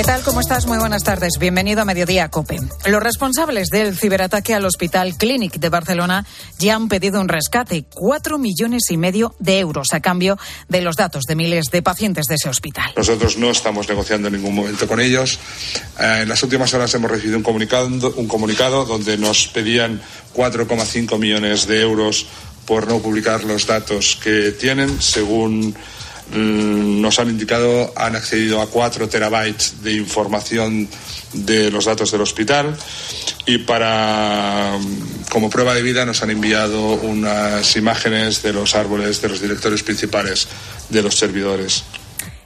¿Qué tal? ¿Cómo estás? Muy buenas tardes. Bienvenido a Mediodía Cope. Los responsables del ciberataque al Hospital Clínic de Barcelona ya han pedido un rescate, cuatro millones y medio de euros a cambio de los datos de miles de pacientes de ese hospital. Nosotros no estamos negociando en ningún momento con ellos. Eh, en las últimas horas hemos recibido un comunicado, un comunicado donde nos pedían 4,5 millones de euros por no publicar los datos que tienen, según nos han indicado, han accedido a 4 terabytes de información de los datos del hospital y para mm, como prueba de vida nos han enviado unas imágenes de los árboles de los directores principales de los servidores.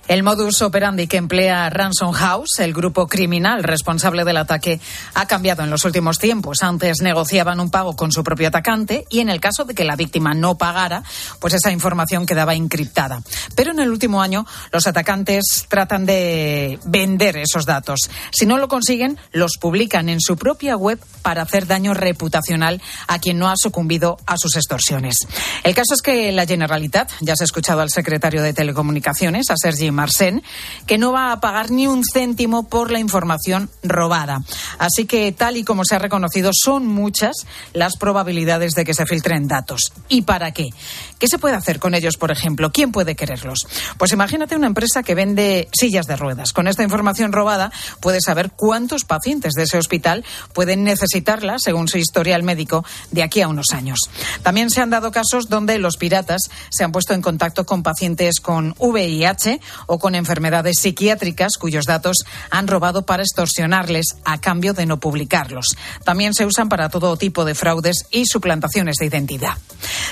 El modus operandi que emplea Ransom House, el grupo criminal responsable del ataque, ha cambiado en los últimos tiempos. Antes negociaban un pago con su propio atacante y en el caso de que la víctima no pagara, pues esa información quedaba encriptada. Pero en el último año los atacantes tratan de vender esos datos. Si no lo consiguen, los publican en su propia web para hacer daño reputacional a quien no ha sucumbido a sus extorsiones. El caso es que la Generalitat, ya se ha escuchado al secretario de Telecomunicaciones, a Sergi Marsen, que no va a pagar ni un céntimo por la información robada. Así que, tal y como se ha reconocido, son muchas las probabilidades de que se filtren datos. ¿Y para qué? ¿Qué se puede hacer con ellos, por ejemplo? ¿Quién puede quererlos? Pues imagínate una empresa que vende sillas de ruedas. Con esta información robada puede saber cuántos pacientes de ese hospital pueden necesitarla, según su historial médico, de aquí a unos años. También se han dado casos donde los piratas se han puesto en contacto con pacientes con VIH o con enfermedades psiquiátricas cuyos datos han robado para extorsionarles a cambio de no publicarlos. También se usan para todo tipo de fraudes y suplantaciones de identidad.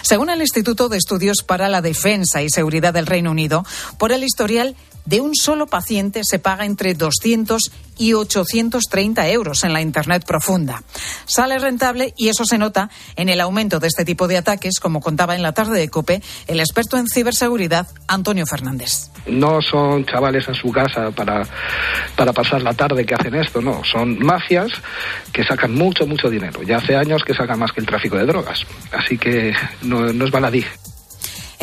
Según el Instituto de Estudios para la Defensa y Seguridad del Reino Unido, por el historial de un solo paciente se paga entre 200 y 830 euros en la Internet profunda. Sale rentable y eso se nota en el aumento de este tipo de ataques, como contaba en la tarde de COPE el experto en ciberseguridad Antonio Fernández. No son chavales en su casa para, para pasar la tarde que hacen esto, no. Son mafias que sacan mucho, mucho dinero. Ya hace años que sacan más que el tráfico de drogas. Así que no, no es baladí.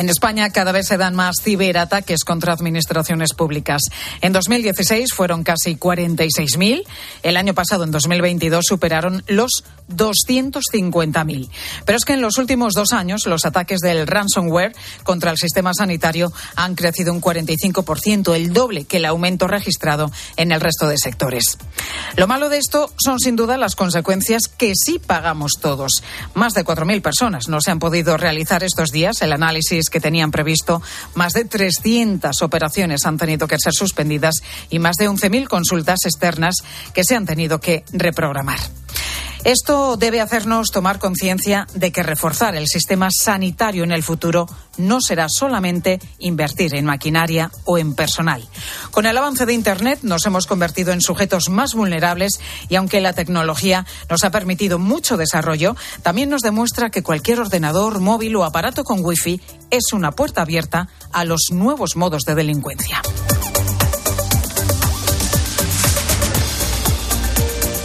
En España cada vez se dan más ciberataques contra administraciones públicas. En 2016 fueron casi 46.000. El año pasado, en 2022, superaron los 250.000. Pero es que en los últimos dos años los ataques del ransomware contra el sistema sanitario han crecido un 45%, el doble que el aumento registrado en el resto de sectores. Lo malo de esto son sin duda las consecuencias que sí pagamos todos. Más de 4.000 personas no se han podido realizar estos días el análisis que tenían previsto, más de 300 operaciones han tenido que ser suspendidas y más de 11.000 consultas externas que se han tenido que reprogramar. Esto debe hacernos tomar conciencia de que reforzar el sistema sanitario en el futuro no será solamente invertir en maquinaria o en personal. Con el avance de Internet nos hemos convertido en sujetos más vulnerables y aunque la tecnología nos ha permitido mucho desarrollo, también nos demuestra que cualquier ordenador, móvil o aparato con wifi es una puerta abierta a los nuevos modos de delincuencia.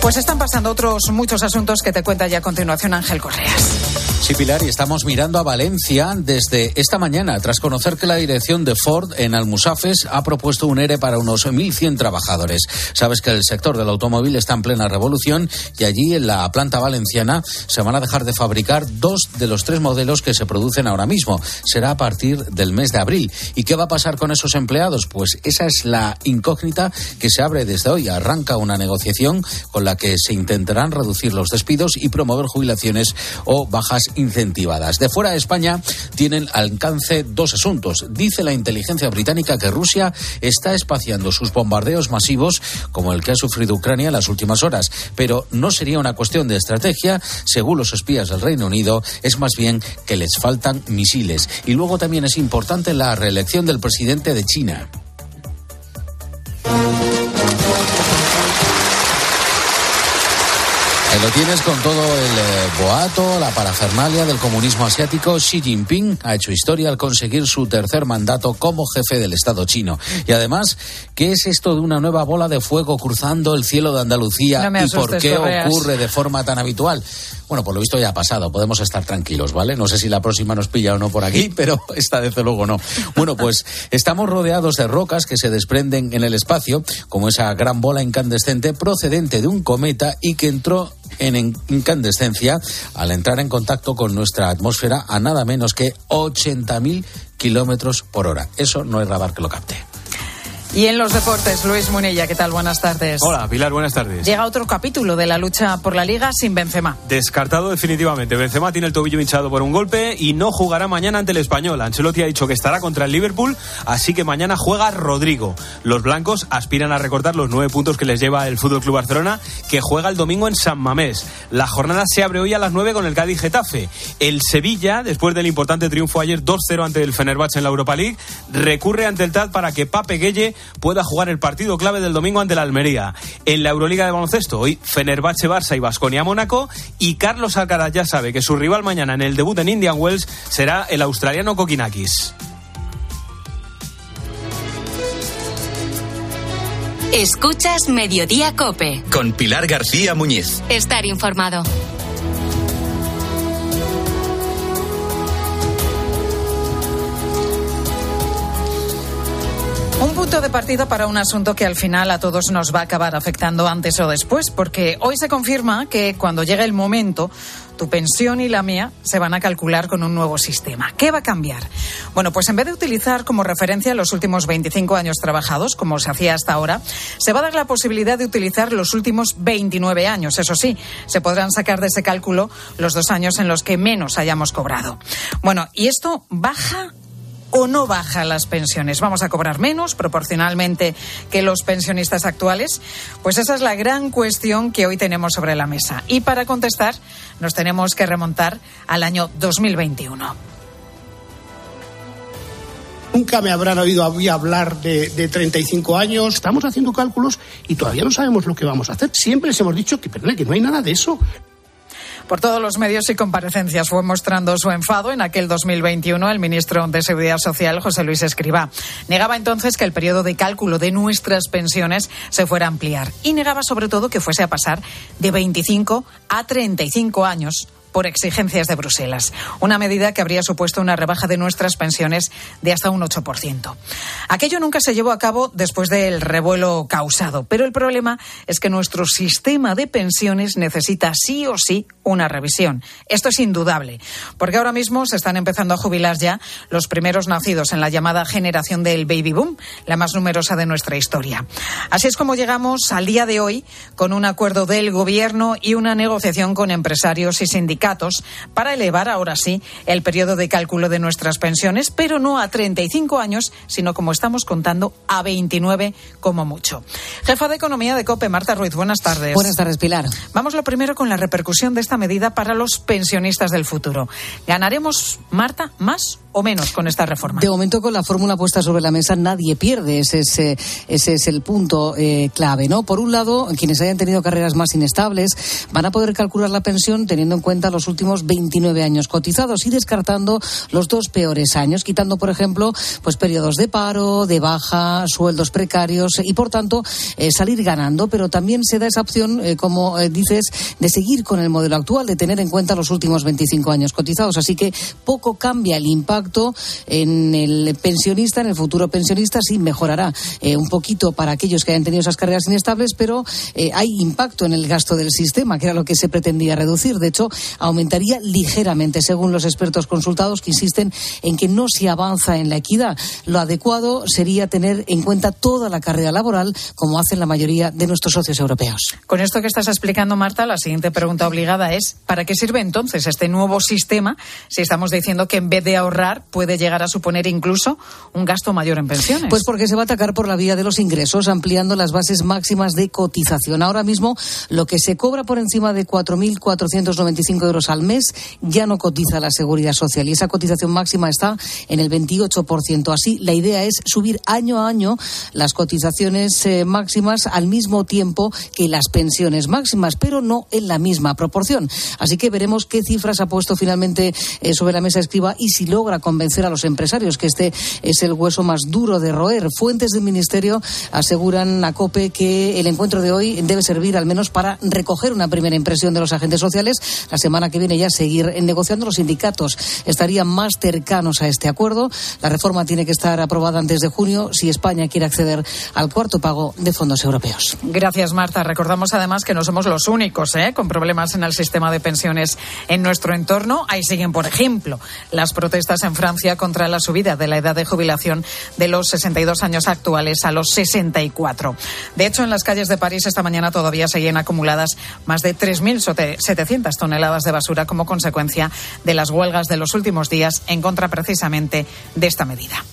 Pues están pasando otros muchos asuntos que te cuenta ya a continuación Ángel Correas. Sí, Pilar, y estamos mirando a Valencia desde esta mañana, tras conocer que la dirección de Ford en Almusafes ha propuesto un ERE para unos 1.100 trabajadores. Sabes que el sector del automóvil está en plena revolución y allí en la planta valenciana se van a dejar de fabricar dos de los tres modelos que se producen ahora mismo. Será a partir del mes de abril. ¿Y qué va a pasar con esos empleados? Pues esa es la incógnita que se abre desde hoy. Arranca una negociación con la que se intentarán reducir los despidos y promover jubilaciones o bajas incentivadas. De fuera de España tienen alcance dos asuntos. Dice la inteligencia británica que Rusia está espaciando sus bombardeos masivos como el que ha sufrido Ucrania en las últimas horas, pero no sería una cuestión de estrategia, según los espías del Reino Unido, es más bien que les faltan misiles. Y luego también es importante la reelección del presidente de China. El lo tienes con todo el eh, boato, la parafernalia del comunismo asiático. Xi Jinping ha hecho historia al conseguir su tercer mandato como jefe del Estado chino. Y además, ¿qué es esto de una nueva bola de fuego cruzando el cielo de Andalucía No y por qué Correas. ocurre de forma tan habitual? Bueno, por lo visto ya ha pasado, podemos estar tranquilos, ¿vale? No sé si la próxima nos pilla o no por aquí, pero esta desde luego no. Bueno, pues estamos rodeados de rocas que se desprenden en el espacio, como esa gran bola incandescente procedente de un cometa y que entró en en- incandescencia al entrar en contacto con nuestra atmósfera a nada menos que 80.000 kilómetros por hora. Eso no es radar que lo capte. Y en los deportes, Luis Munilla, ¿qué tal? Buenas tardes. Hola, Pilar, buenas tardes. Llega otro capítulo de la lucha por la liga sin Benzema. Descartado definitivamente. Benzema tiene el tobillo hinchado por un golpe y no jugará mañana ante el Español. Ancelotti ha dicho que estará contra el Liverpool, así que mañana juega Rodrigo. Los blancos aspiran a recortar los nueve puntos que les lleva el Fútbol Club Barcelona, que juega el domingo en San Mamés. La jornada se abre hoy a las nueve con el Cádiz Getafe. El Sevilla, después del importante triunfo ayer 2-0 ante el Fenerbahce en la Europa League, recurre ante el TAD para que Pape Gueye pueda jugar el partido clave del domingo ante la Almería. En la Euroliga de baloncesto, hoy Fenerbahce, Barça y Basconia Mónaco. Y Carlos Alcaraz ya sabe que su rival mañana en el debut en Indian Wells será el australiano Kokinakis. Escuchas Mediodía Cope. Con Pilar García Muñiz. Estar informado. Un punto de partida para un asunto que al final a todos nos va a acabar afectando antes o después, porque hoy se confirma que cuando llegue el momento, tu pensión y la mía se van a calcular con un nuevo sistema. ¿Qué va a cambiar? Bueno, pues en vez de utilizar como referencia los últimos 25 años trabajados, como se hacía hasta ahora, se va a dar la posibilidad de utilizar los últimos 29 años. Eso sí, se podrán sacar de ese cálculo los dos años en los que menos hayamos cobrado. Bueno, ¿y esto baja o no baja las pensiones? ¿Vamos a cobrar menos proporcionalmente que los pensionistas actuales? Pues esa es la gran cuestión que hoy tenemos sobre la mesa. Y para contestar nos tenemos que remontar al año 2021. Nunca me habrán oído hablar de, de 35 años. Estamos haciendo cálculos y todavía no sabemos lo que vamos a hacer. Siempre les hemos dicho que, que no hay nada de eso. Por todos los medios y comparecencias fue mostrando su enfado en aquel 2021 el ministro de Seguridad Social, José Luis Escribá. Negaba entonces que el periodo de cálculo de nuestras pensiones se fuera a ampliar y negaba sobre todo que fuese a pasar de 25 a 35 años por exigencias de Bruselas. Una medida que habría supuesto una rebaja de nuestras pensiones de hasta un 8%. Aquello nunca se llevó a cabo después del revuelo causado, pero el problema es que nuestro sistema de pensiones necesita sí o sí una revisión. Esto es indudable, porque ahora mismo se están empezando a jubilar ya los primeros nacidos en la llamada generación del baby boom, la más numerosa de nuestra historia. Así es como llegamos al día de hoy con un acuerdo del Gobierno y una negociación con empresarios y sindicatos para elevar ahora sí el periodo de cálculo de nuestras pensiones, pero no a 35 años, sino como estamos contando, a 29 como mucho. Jefa de Economía de COPE, Marta Ruiz, buenas tardes. Buenas tardes, Pilar. Vamos lo primero con la repercusión de esta medida para los pensionistas del futuro. ¿Ganaremos, Marta, más o menos con esta reforma? De momento, con la fórmula puesta sobre la mesa, nadie pierde. Ese es, eh, ese es el punto eh, clave, ¿no? Por un lado, quienes hayan tenido carreras más inestables van a poder calcular la pensión teniendo en cuenta los últimos 29 años cotizados y descartando los dos peores años, quitando, por ejemplo, pues periodos de paro, de baja, sueldos precarios y, por tanto, eh, salir ganando. Pero también se da esa opción, eh, como eh, dices, de seguir con el modelo actual, de tener en cuenta los últimos 25 años cotizados. Así que poco cambia el impacto en el pensionista, en el futuro pensionista, sí mejorará un poquito para aquellos que hayan tenido esas carreras inestables, pero hay impacto en el gasto del sistema, que era lo que se pretendía reducir. De hecho, aumentaría ligeramente, según los expertos consultados, que insisten en que no se avanza en la equidad. Lo adecuado sería tener en cuenta toda la carrera laboral, como hacen la mayoría de nuestros socios europeos. Con esto que estás explicando, Marta, la siguiente pregunta obligada es, ¿para qué sirve entonces este nuevo sistema si estamos diciendo que en vez de ahorrar puede llegar a suponer incluso un gasto mayor en pensiones? Pues porque se va a atacar por la vía de los ingresos, ampliando las bases máximas de cotización. Ahora mismo, lo que se cobra por encima de 4.495 euros al mes ya no cotiza la seguridad social y esa cotización máxima está en el 28%. Así, la idea es subir año a año las cotizaciones eh, máximas al mismo tiempo que las pensiones máximas, pero no en la misma proporción. Así que veremos qué cifras ha puesto finalmente eh, sobre la mesa escriba y si logra convencer a los empresarios que este es el hueso más duro de roer. Fuentes del Ministerio aseguran a COPE que el encuentro de hoy debe servir al menos para recoger una primera impresión de los agentes sociales. La semana que viene ya seguir negociando. Los sindicatos estarían más cercanos a este acuerdo. La reforma tiene que estar aprobada antes de junio si España quiere acceder al cuarto pago de fondos europeos. Gracias, Marta. Recordamos además que no somos los únicos ¿eh? con problemas en el sistema de pensiones en nuestro entorno. Ahí siguen, por ejemplo, las protestas en Francia contra la subida de la edad de jubilación de los 62 años actuales a los 64. De hecho, en las calles de París esta mañana todavía seguían acumuladas más de 3.700 toneladas de basura como consecuencia de las huelgas de los últimos días en contra precisamente de esta medida.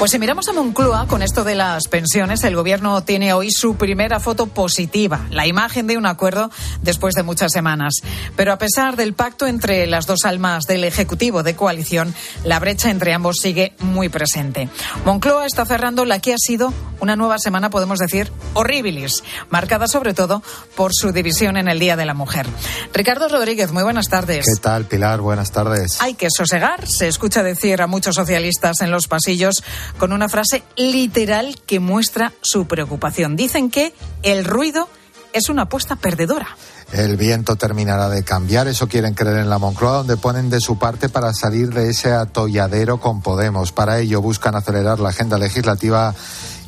Pues si miramos a Moncloa con esto de las pensiones, el gobierno tiene hoy su primera foto positiva, la imagen de un acuerdo después de muchas semanas. Pero a pesar del pacto entre las dos almas del Ejecutivo de coalición, la brecha entre ambos sigue muy presente. Moncloa está cerrando la que ha sido una nueva semana, podemos decir, horribilis, marcada sobre todo por su división en el Día de la Mujer. Ricardo Rodríguez, muy buenas tardes. ¿Qué tal, Pilar? Buenas tardes. Hay que sosegar, se escucha decir a muchos socialistas en los pasillos con una frase literal que muestra su preocupación. Dicen que el ruido es una apuesta perdedora. El viento terminará de cambiar, eso quieren creer en la Moncloa, donde ponen de su parte para salir de ese atolladero con Podemos. Para ello buscan acelerar la agenda legislativa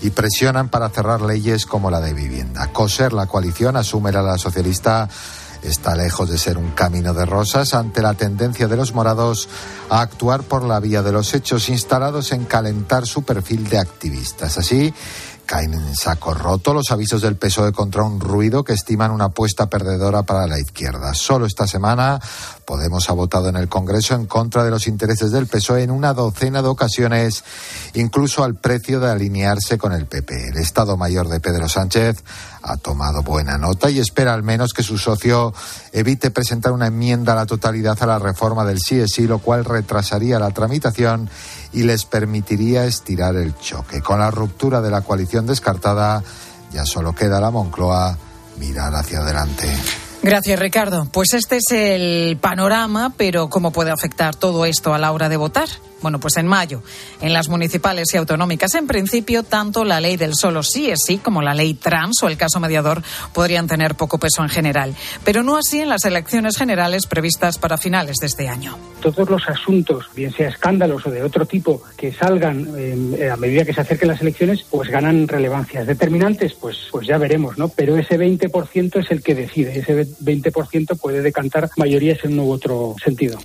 y presionan para cerrar leyes como la de vivienda. Coser la coalición, asume la socialista está lejos de ser un camino de rosas ante la tendencia de los morados a actuar por la vía de los hechos instalados en calentar su perfil de activistas. Así, caen en saco roto los avisos del PSOE contra un ruido que estiman una apuesta perdedora para la izquierda. Solo esta semana Podemos ha votado en el Congreso en contra de los intereses del PSOE en una docena de ocasiones, incluso al precio de alinearse con el PP. El Estado Mayor de Pedro Sánchez ha tomado buena nota y espera al menos que su socio evite presentar una enmienda a la totalidad a la reforma del sí lo cual retrasaría la tramitación y les permitiría estirar el choque. Con la ruptura de la coalición descartada, ya solo queda la Moncloa mirar hacia adelante. Gracias, Ricardo. Pues este es el panorama, pero ¿cómo puede afectar todo esto a la hora de votar? Bueno, pues en mayo, en las municipales y autonómicas, en principio, tanto la ley del solo sí es sí como la ley trans o el caso mediador podrían tener poco peso en general, pero no así en las elecciones generales previstas para finales de este año. Todos los asuntos, bien sea escándalos o de otro tipo, que salgan eh, a medida que se acerquen las elecciones, pues ganan relevancias determinantes, pues, pues ya veremos, ¿no? Pero ese 20% es el que decide, ese 20% puede decantar mayorías en un u otro sentido.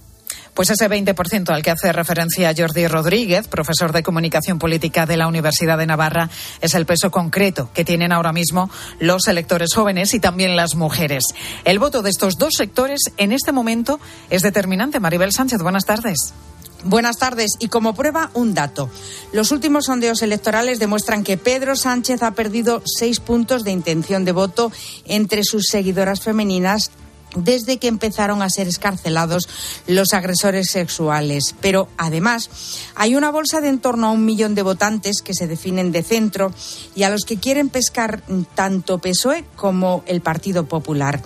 Pues ese 20% al que hace referencia Jordi Rodríguez, profesor de Comunicación Política de la Universidad de Navarra, es el peso concreto que tienen ahora mismo los electores jóvenes y también las mujeres. El voto de estos dos sectores en este momento es determinante. Maribel Sánchez, buenas tardes. Buenas tardes. Y como prueba, un dato. Los últimos sondeos electorales demuestran que Pedro Sánchez ha perdido seis puntos de intención de voto entre sus seguidoras femeninas desde que empezaron a ser escarcelados los agresores sexuales. Pero además hay una bolsa de en torno a un millón de votantes que se definen de centro y a los que quieren pescar tanto PSOE como el Partido Popular.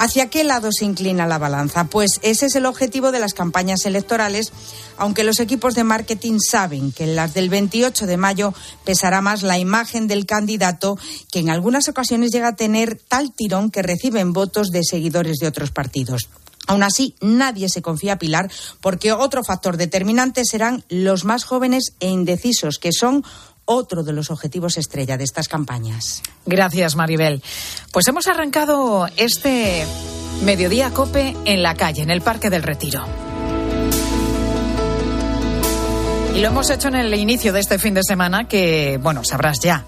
¿Hacia qué lado se inclina la balanza? Pues ese es el objetivo de las campañas electorales, aunque los equipos de marketing saben que en las del 28 de mayo pesará más la imagen del candidato, que en algunas ocasiones llega a tener tal tirón que reciben votos de seguidores de otros partidos. Aún así, nadie se confía a Pilar porque otro factor determinante serán los más jóvenes e indecisos, que son otro de los objetivos estrella de estas campañas. Gracias, Maribel. Pues hemos arrancado este mediodía cope en la calle, en el Parque del Retiro. Y lo hemos hecho en el inicio de este fin de semana que, bueno, sabrás ya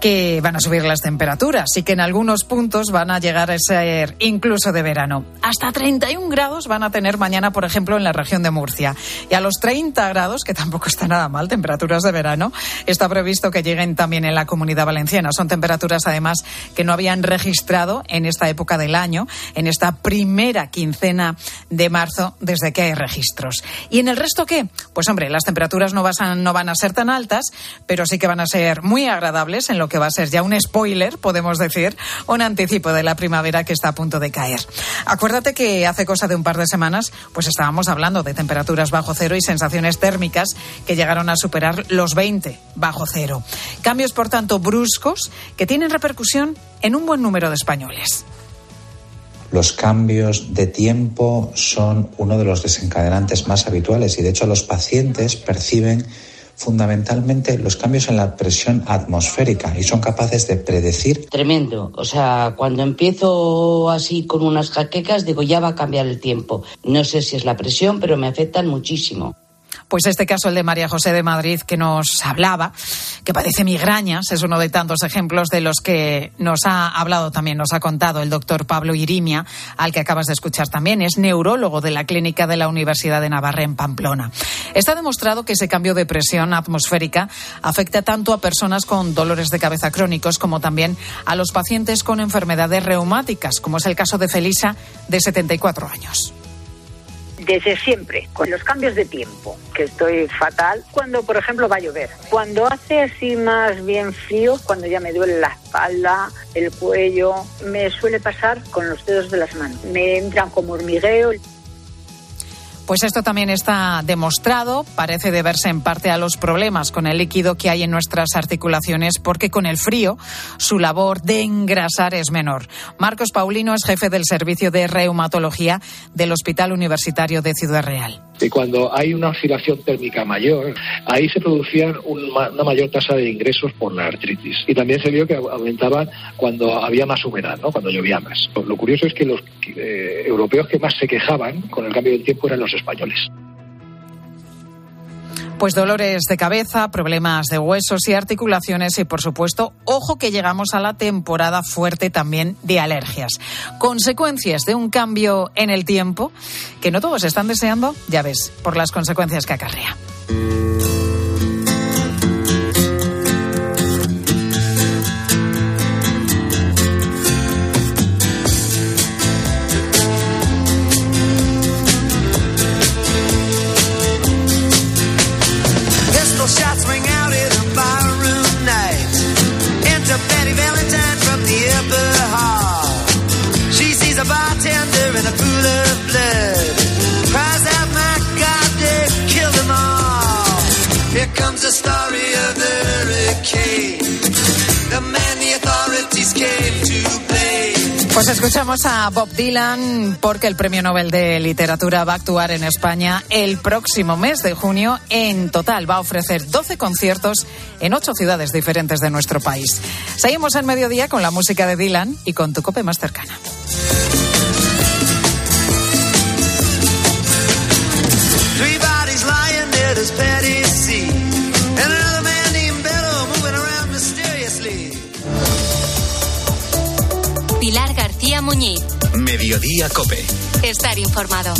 que van a subir las temperaturas y que en algunos puntos van a llegar a ser incluso de verano. Hasta 31 grados van a tener mañana, por ejemplo, en la región de Murcia. Y a los 30 grados, que tampoco está nada mal, temperaturas de verano, está previsto que lleguen también en la comunidad valenciana. Son temperaturas, además, que no habían registrado en esta época del año, en esta primera quincena de marzo, desde que hay registros. ¿Y en el resto qué? Pues hombre, las temperaturas no, no van a ser tan altas, pero sí que van a ser muy agradables en lo que va a ser ya un spoiler, podemos decir, un anticipo de la primavera que está a punto de caer. Acuérdate que hace cosa de un par de semanas, pues estábamos hablando de temperaturas bajo cero y sensaciones térmicas que llegaron a superar los 20 bajo cero. Cambios, por tanto, bruscos que tienen repercusión en un buen número de españoles. Los cambios de tiempo son uno de los desencadenantes más habituales y de hecho los pacientes perciben fundamentalmente los cambios en la presión atmosférica y son capaces de predecir. Tremendo. O sea, cuando empiezo así con unas jaquecas, digo, ya va a cambiar el tiempo. No sé si es la presión, pero me afectan muchísimo. Pues este caso, el de María José de Madrid, que nos hablaba, que padece migrañas, es uno de tantos ejemplos de los que nos ha hablado también, nos ha contado el doctor Pablo Irimia, al que acabas de escuchar también. Es neurólogo de la Clínica de la Universidad de Navarra en Pamplona. Está demostrado que ese cambio de presión atmosférica afecta tanto a personas con dolores de cabeza crónicos como también a los pacientes con enfermedades reumáticas, como es el caso de Felisa, de 74 años desde siempre, con los cambios de tiempo, que estoy fatal, cuando por ejemplo va a llover. Cuando hace así más bien frío, cuando ya me duele la espalda, el cuello, me suele pasar con los dedos de las manos. Me entran como hormigueo. Pues esto también está demostrado, parece deberse en parte a los problemas con el líquido que hay en nuestras articulaciones, porque con el frío su labor de engrasar es menor. Marcos Paulino es jefe del servicio de reumatología del Hospital Universitario de Ciudad Real. Y cuando hay una oscilación térmica mayor, ahí se producía una mayor tasa de ingresos por la artritis. Y también se vio que aumentaban cuando había más humedad, cuando llovía más. Lo curioso es que los eh, europeos que más se quejaban con el cambio del tiempo eran los españoles. Pues dolores de cabeza, problemas de huesos y articulaciones y, por supuesto, ojo que llegamos a la temporada fuerte también de alergias. Consecuencias de un cambio en el tiempo que no todos están deseando, ya ves, por las consecuencias que acarrea. Escuchamos a Bob Dylan porque el Premio Nobel de Literatura va a actuar en España el próximo mes de junio. En total va a ofrecer 12 conciertos en ocho ciudades diferentes de nuestro país. Seguimos en mediodía con la música de Dylan y con tu cope más cercana. Mediodía Cope. Estar informado.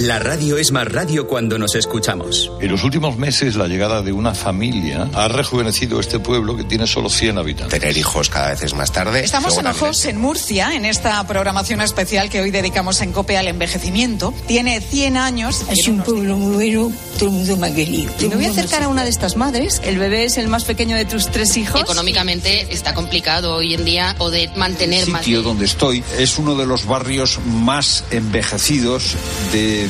La radio es más radio cuando nos escuchamos. En los últimos meses, la llegada de una familia ha rejuvenecido este pueblo que tiene solo 100 habitantes. Tener hijos cada vez es más tarde. Estamos en Ojos, en Murcia, en esta programación especial que hoy dedicamos en COPE al envejecimiento. Tiene 100 años. Es un pueblo muy bueno, todo el mundo me ha querido. Me voy a acercar a una de estas madres. El bebé es el más pequeño de tus tres hijos. Económicamente está complicado hoy en día poder mantener el más. El sitio donde estoy es uno de los barrios más envejecidos de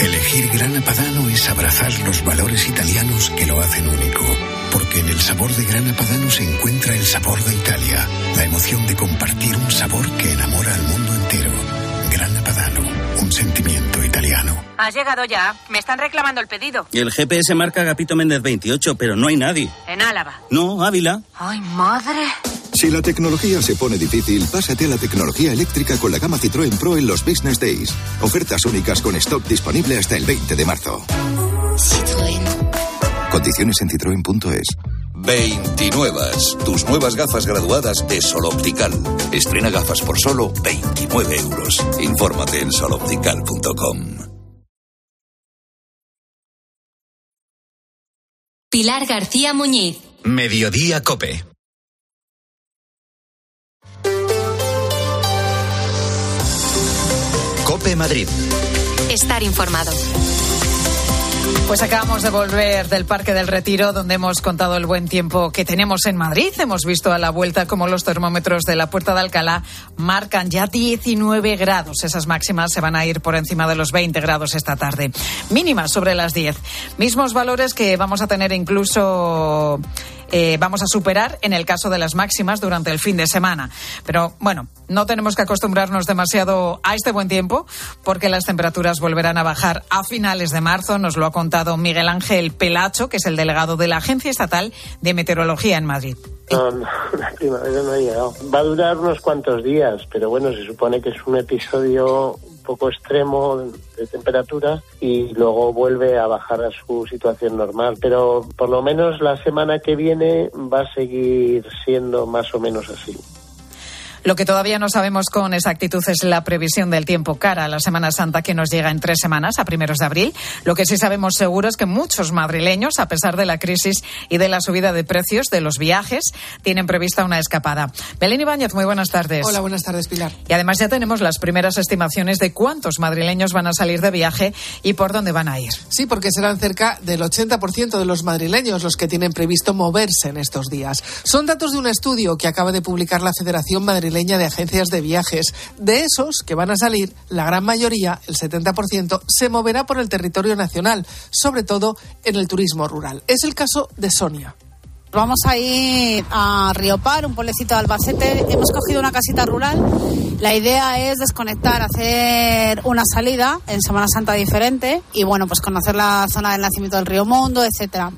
Elegir Grana Padano es abrazar los valores italianos que lo hacen único Porque en el sabor de Grana Padano se encuentra el sabor de Italia, la emoción de compartir un sabor que enamora al mundo entero. Grana Padano, un sentimiento italiano. Has llegado ya. Me están reclamando el pedido. El GPS marca Agapito Méndez 28, pero no hay nadie. En Álava. No, Ávila. ¡Ay, madre! Si la tecnología se pone difícil, pásate a la tecnología eléctrica con la gama Citroën Pro en los Business Days. Ofertas únicas con stock disponible hasta el 20 de marzo. Citroën. Condiciones en citroen.es. 29. Tus nuevas gafas graduadas de Sol Optical. Estrena gafas por solo 29 euros. Infórmate en soloptical.com. Pilar García Muñiz. Mediodía Cope. Cope Madrid. Estar informado. Pues acabamos de volver del Parque del Retiro, donde hemos contado el buen tiempo que tenemos en Madrid. Hemos visto a la vuelta como los termómetros de la Puerta de Alcalá marcan ya 19 grados. Esas máximas se van a ir por encima de los 20 grados esta tarde. Mínimas sobre las 10. Mismos valores que vamos a tener incluso eh, vamos a superar en el caso de las máximas durante el fin de semana. Pero bueno, no tenemos que acostumbrarnos demasiado a este buen tiempo porque las temperaturas volverán a bajar a finales de marzo. Nos lo ha contado Miguel Ángel Pelacho, que es el delegado de la Agencia Estatal de Meteorología en Madrid. No, la primavera no ha llegado. Va a durar unos cuantos días, pero bueno, se supone que es un episodio poco extremo de temperatura y luego vuelve a bajar a su situación normal. Pero por lo menos la semana que viene va a seguir siendo más o menos así. Lo que todavía no sabemos con exactitud es la previsión del tiempo cara a la Semana Santa que nos llega en tres semanas, a primeros de abril. Lo que sí sabemos seguro es que muchos madrileños, a pesar de la crisis y de la subida de precios de los viajes, tienen prevista una escapada. Belén Ibáñez, muy buenas tardes. Hola, buenas tardes, Pilar. Y además ya tenemos las primeras estimaciones de cuántos madrileños van a salir de viaje y por dónde van a ir. Sí, porque serán cerca del 80% de los madrileños los que tienen previsto moverse en estos días. Son datos de un estudio que acaba de publicar la Federación Madrileña de agencias de viajes. De esos que van a salir, la gran mayoría, el 70%, se moverá por el territorio nacional, sobre todo en el turismo rural. Es el caso de Sonia. Vamos a ir a Riopar, un pueblecito de Albacete. Hemos cogido una casita rural. La idea es desconectar, hacer una salida en Semana Santa diferente y bueno, pues conocer la zona del nacimiento del río Mondo, etcétera.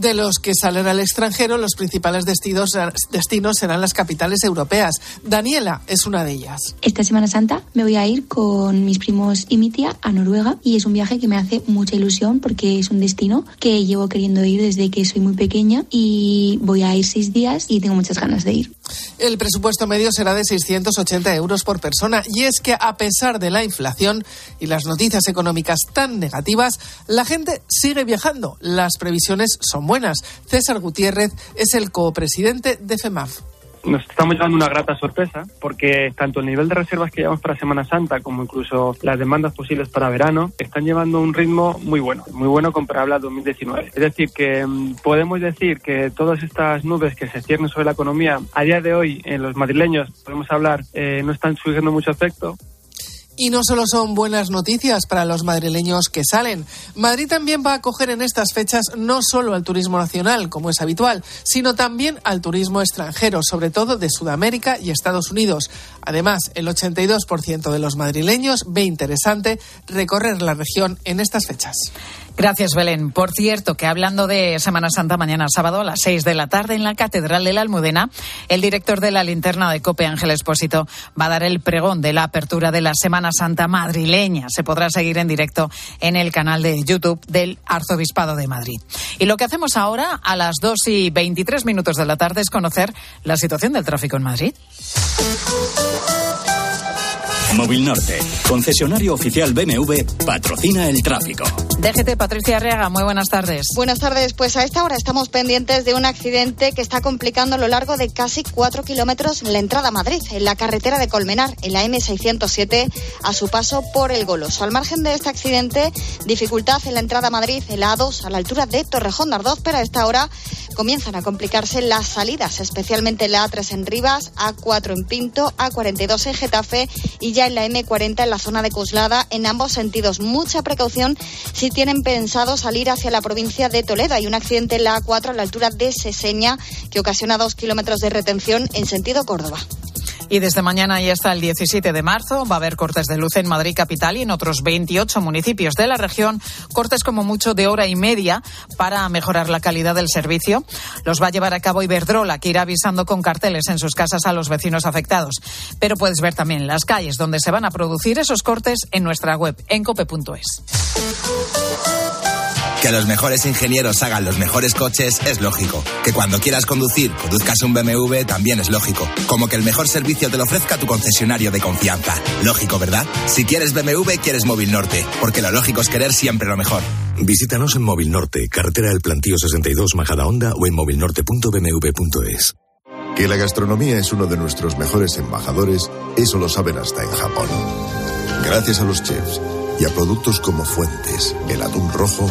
De los que salen al extranjero, los principales destinos, destinos serán las capitales europeas. Daniela es una de ellas. Esta Semana Santa me voy a ir con mis primos y mi tía a Noruega y es un viaje que me hace mucha ilusión porque es un destino que llevo queriendo ir desde que soy muy pequeña y voy a ir seis días y tengo muchas ganas de ir. El presupuesto medio será de 680 euros por persona y es que a pesar de la inflación y las noticias económicas tan negativas, la gente sigue viajando. Las previsiones son buenas. César Gutiérrez es el copresidente de FEMAF nos estamos llevando una grata sorpresa porque tanto el nivel de reservas que llevamos para Semana Santa como incluso las demandas posibles para verano están llevando un ritmo muy bueno, muy bueno comparable a 2019. Es decir, que mm, podemos decir que todas estas nubes que se ciernen sobre la economía a día de hoy en los madrileños, podemos hablar, eh, no están surgiendo mucho efecto y no solo son buenas noticias para los madrileños que salen. Madrid también va a acoger en estas fechas no solo al turismo nacional, como es habitual, sino también al turismo extranjero, sobre todo de Sudamérica y Estados Unidos. Además, el 82% de los madrileños ve interesante recorrer la región en estas fechas. Gracias, Belén. Por cierto, que hablando de Semana Santa, mañana sábado a las seis de la tarde en la Catedral de la Almudena, el director de la linterna de Cope, Ángel Espósito, va a dar el pregón de la apertura de la Semana Santa madrileña. Se podrá seguir en directo en el canal de YouTube del Arzobispado de Madrid. Y lo que hacemos ahora, a las dos y veintitrés minutos de la tarde, es conocer la situación del tráfico en Madrid. Móvil Norte, concesionario oficial BMW, patrocina el tráfico. DGT Patricia Arriaga, muy buenas tardes. Buenas tardes, pues a esta hora estamos pendientes de un accidente que está complicando a lo largo de casi cuatro kilómetros la entrada a Madrid, en la carretera de Colmenar, en la M607, a su paso por el Goloso. Al margen de este accidente, dificultad en la entrada a Madrid, en la A2, a la altura de Torrejón de Ardoz, pero a esta hora comienzan a complicarse las salidas, especialmente la A3 en Rivas, A4 en Pinto, A42 en Getafe y ya en la M40 en la zona de Coslada, en ambos sentidos. Mucha precaución si tienen pensado salir hacia la provincia de Toledo. Hay un accidente en la A4 a la altura de Seseña que ocasiona dos kilómetros de retención en sentido Córdoba. Y desde mañana y hasta el 17 de marzo va a haber cortes de luz en Madrid capital y en otros 28 municipios de la región, cortes como mucho de hora y media para mejorar la calidad del servicio. Los va a llevar a cabo Iberdrola, que irá avisando con carteles en sus casas a los vecinos afectados. Pero puedes ver también las calles donde se van a producir esos cortes en nuestra web, en cope.es. Que los mejores ingenieros hagan los mejores coches es lógico. Que cuando quieras conducir, conduzcas un BMW también es lógico. Como que el mejor servicio te lo ofrezca tu concesionario de confianza. Lógico, ¿verdad? Si quieres BMW, quieres Móvil Norte. Porque lo lógico es querer siempre lo mejor. Visítanos en Móvil Norte, carretera del Plantío 62, Majada Honda o en movilnorte.bmw.es. Que la gastronomía es uno de nuestros mejores embajadores, eso lo saben hasta en Japón. Gracias a los chefs y a productos como Fuentes, el atún rojo,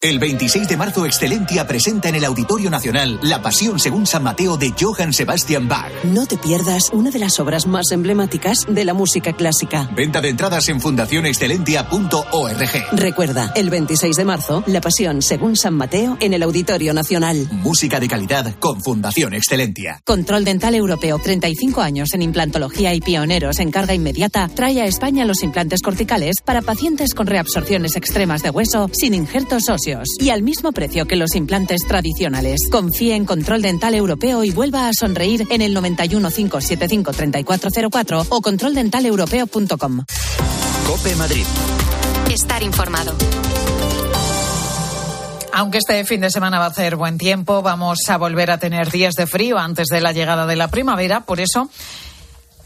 El 26 de marzo, Excelentia presenta en el Auditorio Nacional La Pasión según San Mateo de Johann Sebastian Bach. No te pierdas una de las obras más emblemáticas de la música clásica. Venta de entradas en fundacionexcelentia.org. Recuerda, el 26 de marzo, La Pasión según San Mateo en el Auditorio Nacional. Música de calidad con Fundación Excelentia. Control Dental Europeo, 35 años en implantología y pioneros en carga inmediata, trae a España los implantes corticales para pacientes con reabsorciones extremas de hueso sin injertos óseos y al mismo precio que los implantes tradicionales. Confíe en Control Dental Europeo y vuelva a sonreír en el 91 575 3404 o controldentaleuropeo.com. Cope Madrid. Estar informado. Aunque este fin de semana va a hacer buen tiempo, vamos a volver a tener días de frío antes de la llegada de la primavera. Por eso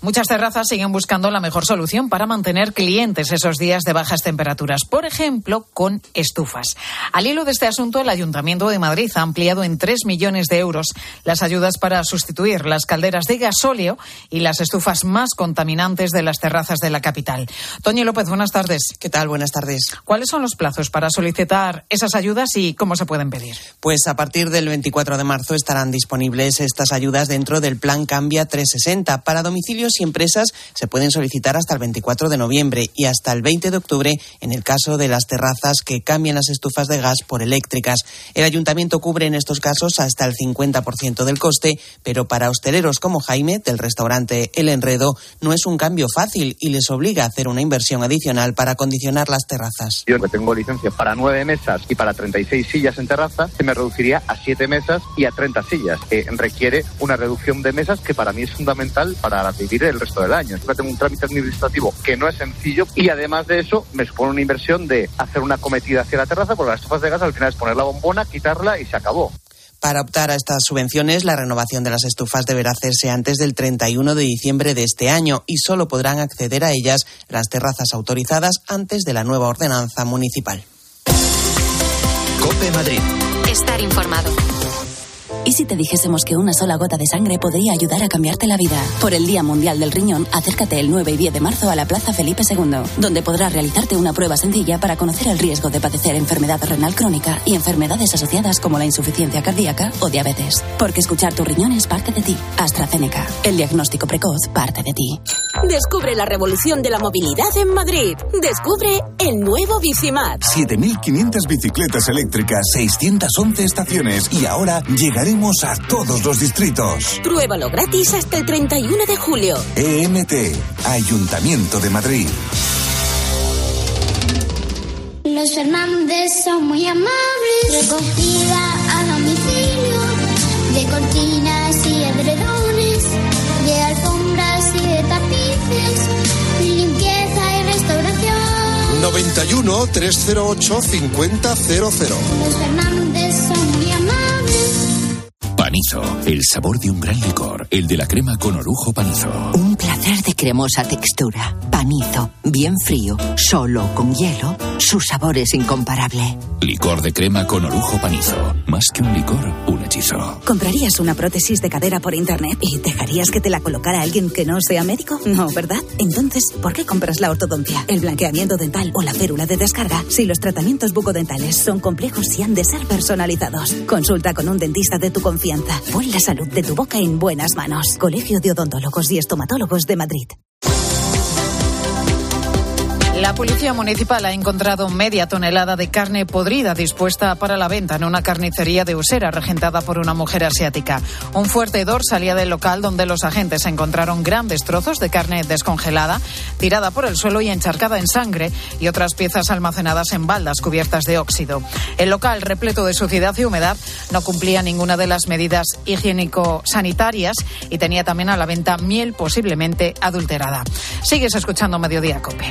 Muchas terrazas siguen buscando la mejor solución para mantener clientes esos días de bajas temperaturas, por ejemplo, con estufas. Al hilo de este asunto, el Ayuntamiento de Madrid ha ampliado en 3 millones de euros las ayudas para sustituir las calderas de gasóleo y las estufas más contaminantes de las terrazas de la capital. Toño López, buenas tardes. ¿Qué tal? Buenas tardes. ¿Cuáles son los plazos para solicitar esas ayudas y cómo se pueden pedir? Pues a partir del 24 de marzo estarán disponibles estas ayudas dentro del Plan Cambia 360 para domicilios y empresas se pueden solicitar hasta el 24 de noviembre y hasta el 20 de octubre en el caso de las terrazas que cambien las estufas de gas por eléctricas. El ayuntamiento cubre en estos casos hasta el 50% del coste, pero para hosteleros como Jaime del restaurante El Enredo no es un cambio fácil y les obliga a hacer una inversión adicional para acondicionar las terrazas. Yo que tengo licencia para nueve mesas y para 36 sillas en terraza, se me reduciría a siete mesas y a 30 sillas, que requiere una reducción de mesas que para mí es fundamental para vivir el resto del año. Yo tengo un trámite administrativo que no es sencillo y además de eso me supone una inversión de hacer una cometida hacia la terraza porque las estufas de gas al final es poner la bombona, quitarla y se acabó. Para optar a estas subvenciones, la renovación de las estufas deberá hacerse antes del 31 de diciembre de este año y solo podrán acceder a ellas las terrazas autorizadas antes de la nueva ordenanza municipal. Cope Madrid. Estar informado. ¿Y si te dijésemos que una sola gota de sangre podría ayudar a cambiarte la vida? Por el Día Mundial del Riñón, acércate el 9 y 10 de marzo a la Plaza Felipe II, donde podrás realizarte una prueba sencilla para conocer el riesgo de padecer enfermedad renal crónica y enfermedades asociadas como la insuficiencia cardíaca o diabetes. Porque escuchar tu riñón es parte de ti. AstraZeneca. El diagnóstico precoz parte de ti. Descubre la revolución de la movilidad en Madrid. Descubre el nuevo Bicimat. 7.500 bicicletas eléctricas, 611 estaciones y ahora llegaremos a todos los distritos. Pruébalo gratis hasta el 31 de julio. EMT, Ayuntamiento de Madrid. Los Fernández son muy amables. Recogida a domicilio de cortinas y edredones, de alfombras y de tapices, limpieza y restauración. 91 308 5000. Los Fernández son muy amables. Panizo. El sabor de un gran licor. El de la crema con orujo panizo. Un placer de cremosa textura. Panizo. Bien frío. Solo con hielo. Su sabor es incomparable. Licor de crema con orujo panizo. Más que un licor, un hechizo. ¿Comprarías una prótesis de cadera por internet y dejarías que te la colocara alguien que no sea médico? No, ¿verdad? Entonces, ¿por qué compras la ortodoncia, el blanqueamiento dental o la férula de descarga si los tratamientos bucodentales son complejos y han de ser personalizados? Consulta con un dentista de tu confianza. Pon la salud de tu boca en buenas manos. Colegio de Odontólogos y Estomatólogos de Madrid. La policía municipal ha encontrado media tonelada de carne podrida dispuesta para la venta en una carnicería de Usera regentada por una mujer asiática. Un fuerte hedor salía del local donde los agentes encontraron grandes trozos de carne descongelada, tirada por el suelo y encharcada en sangre y otras piezas almacenadas en baldas cubiertas de óxido. El local, repleto de suciedad y humedad, no cumplía ninguna de las medidas higiénico-sanitarias y tenía también a la venta miel posiblemente adulterada. Sigues escuchando Mediodía Cope.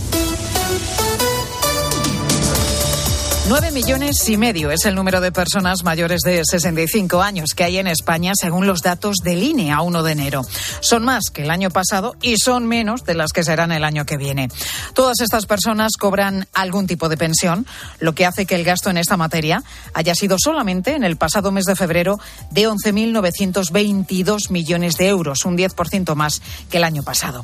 Nueve millones y medio es el número de personas mayores de 65 años que hay en España según los datos del INE a 1 de enero. Son más que el año pasado y son menos de las que serán el año que viene. Todas estas personas cobran algún tipo de pensión, lo que hace que el gasto en esta materia haya sido solamente en el pasado mes de febrero de 11.922 millones de euros, un 10% más que el año pasado.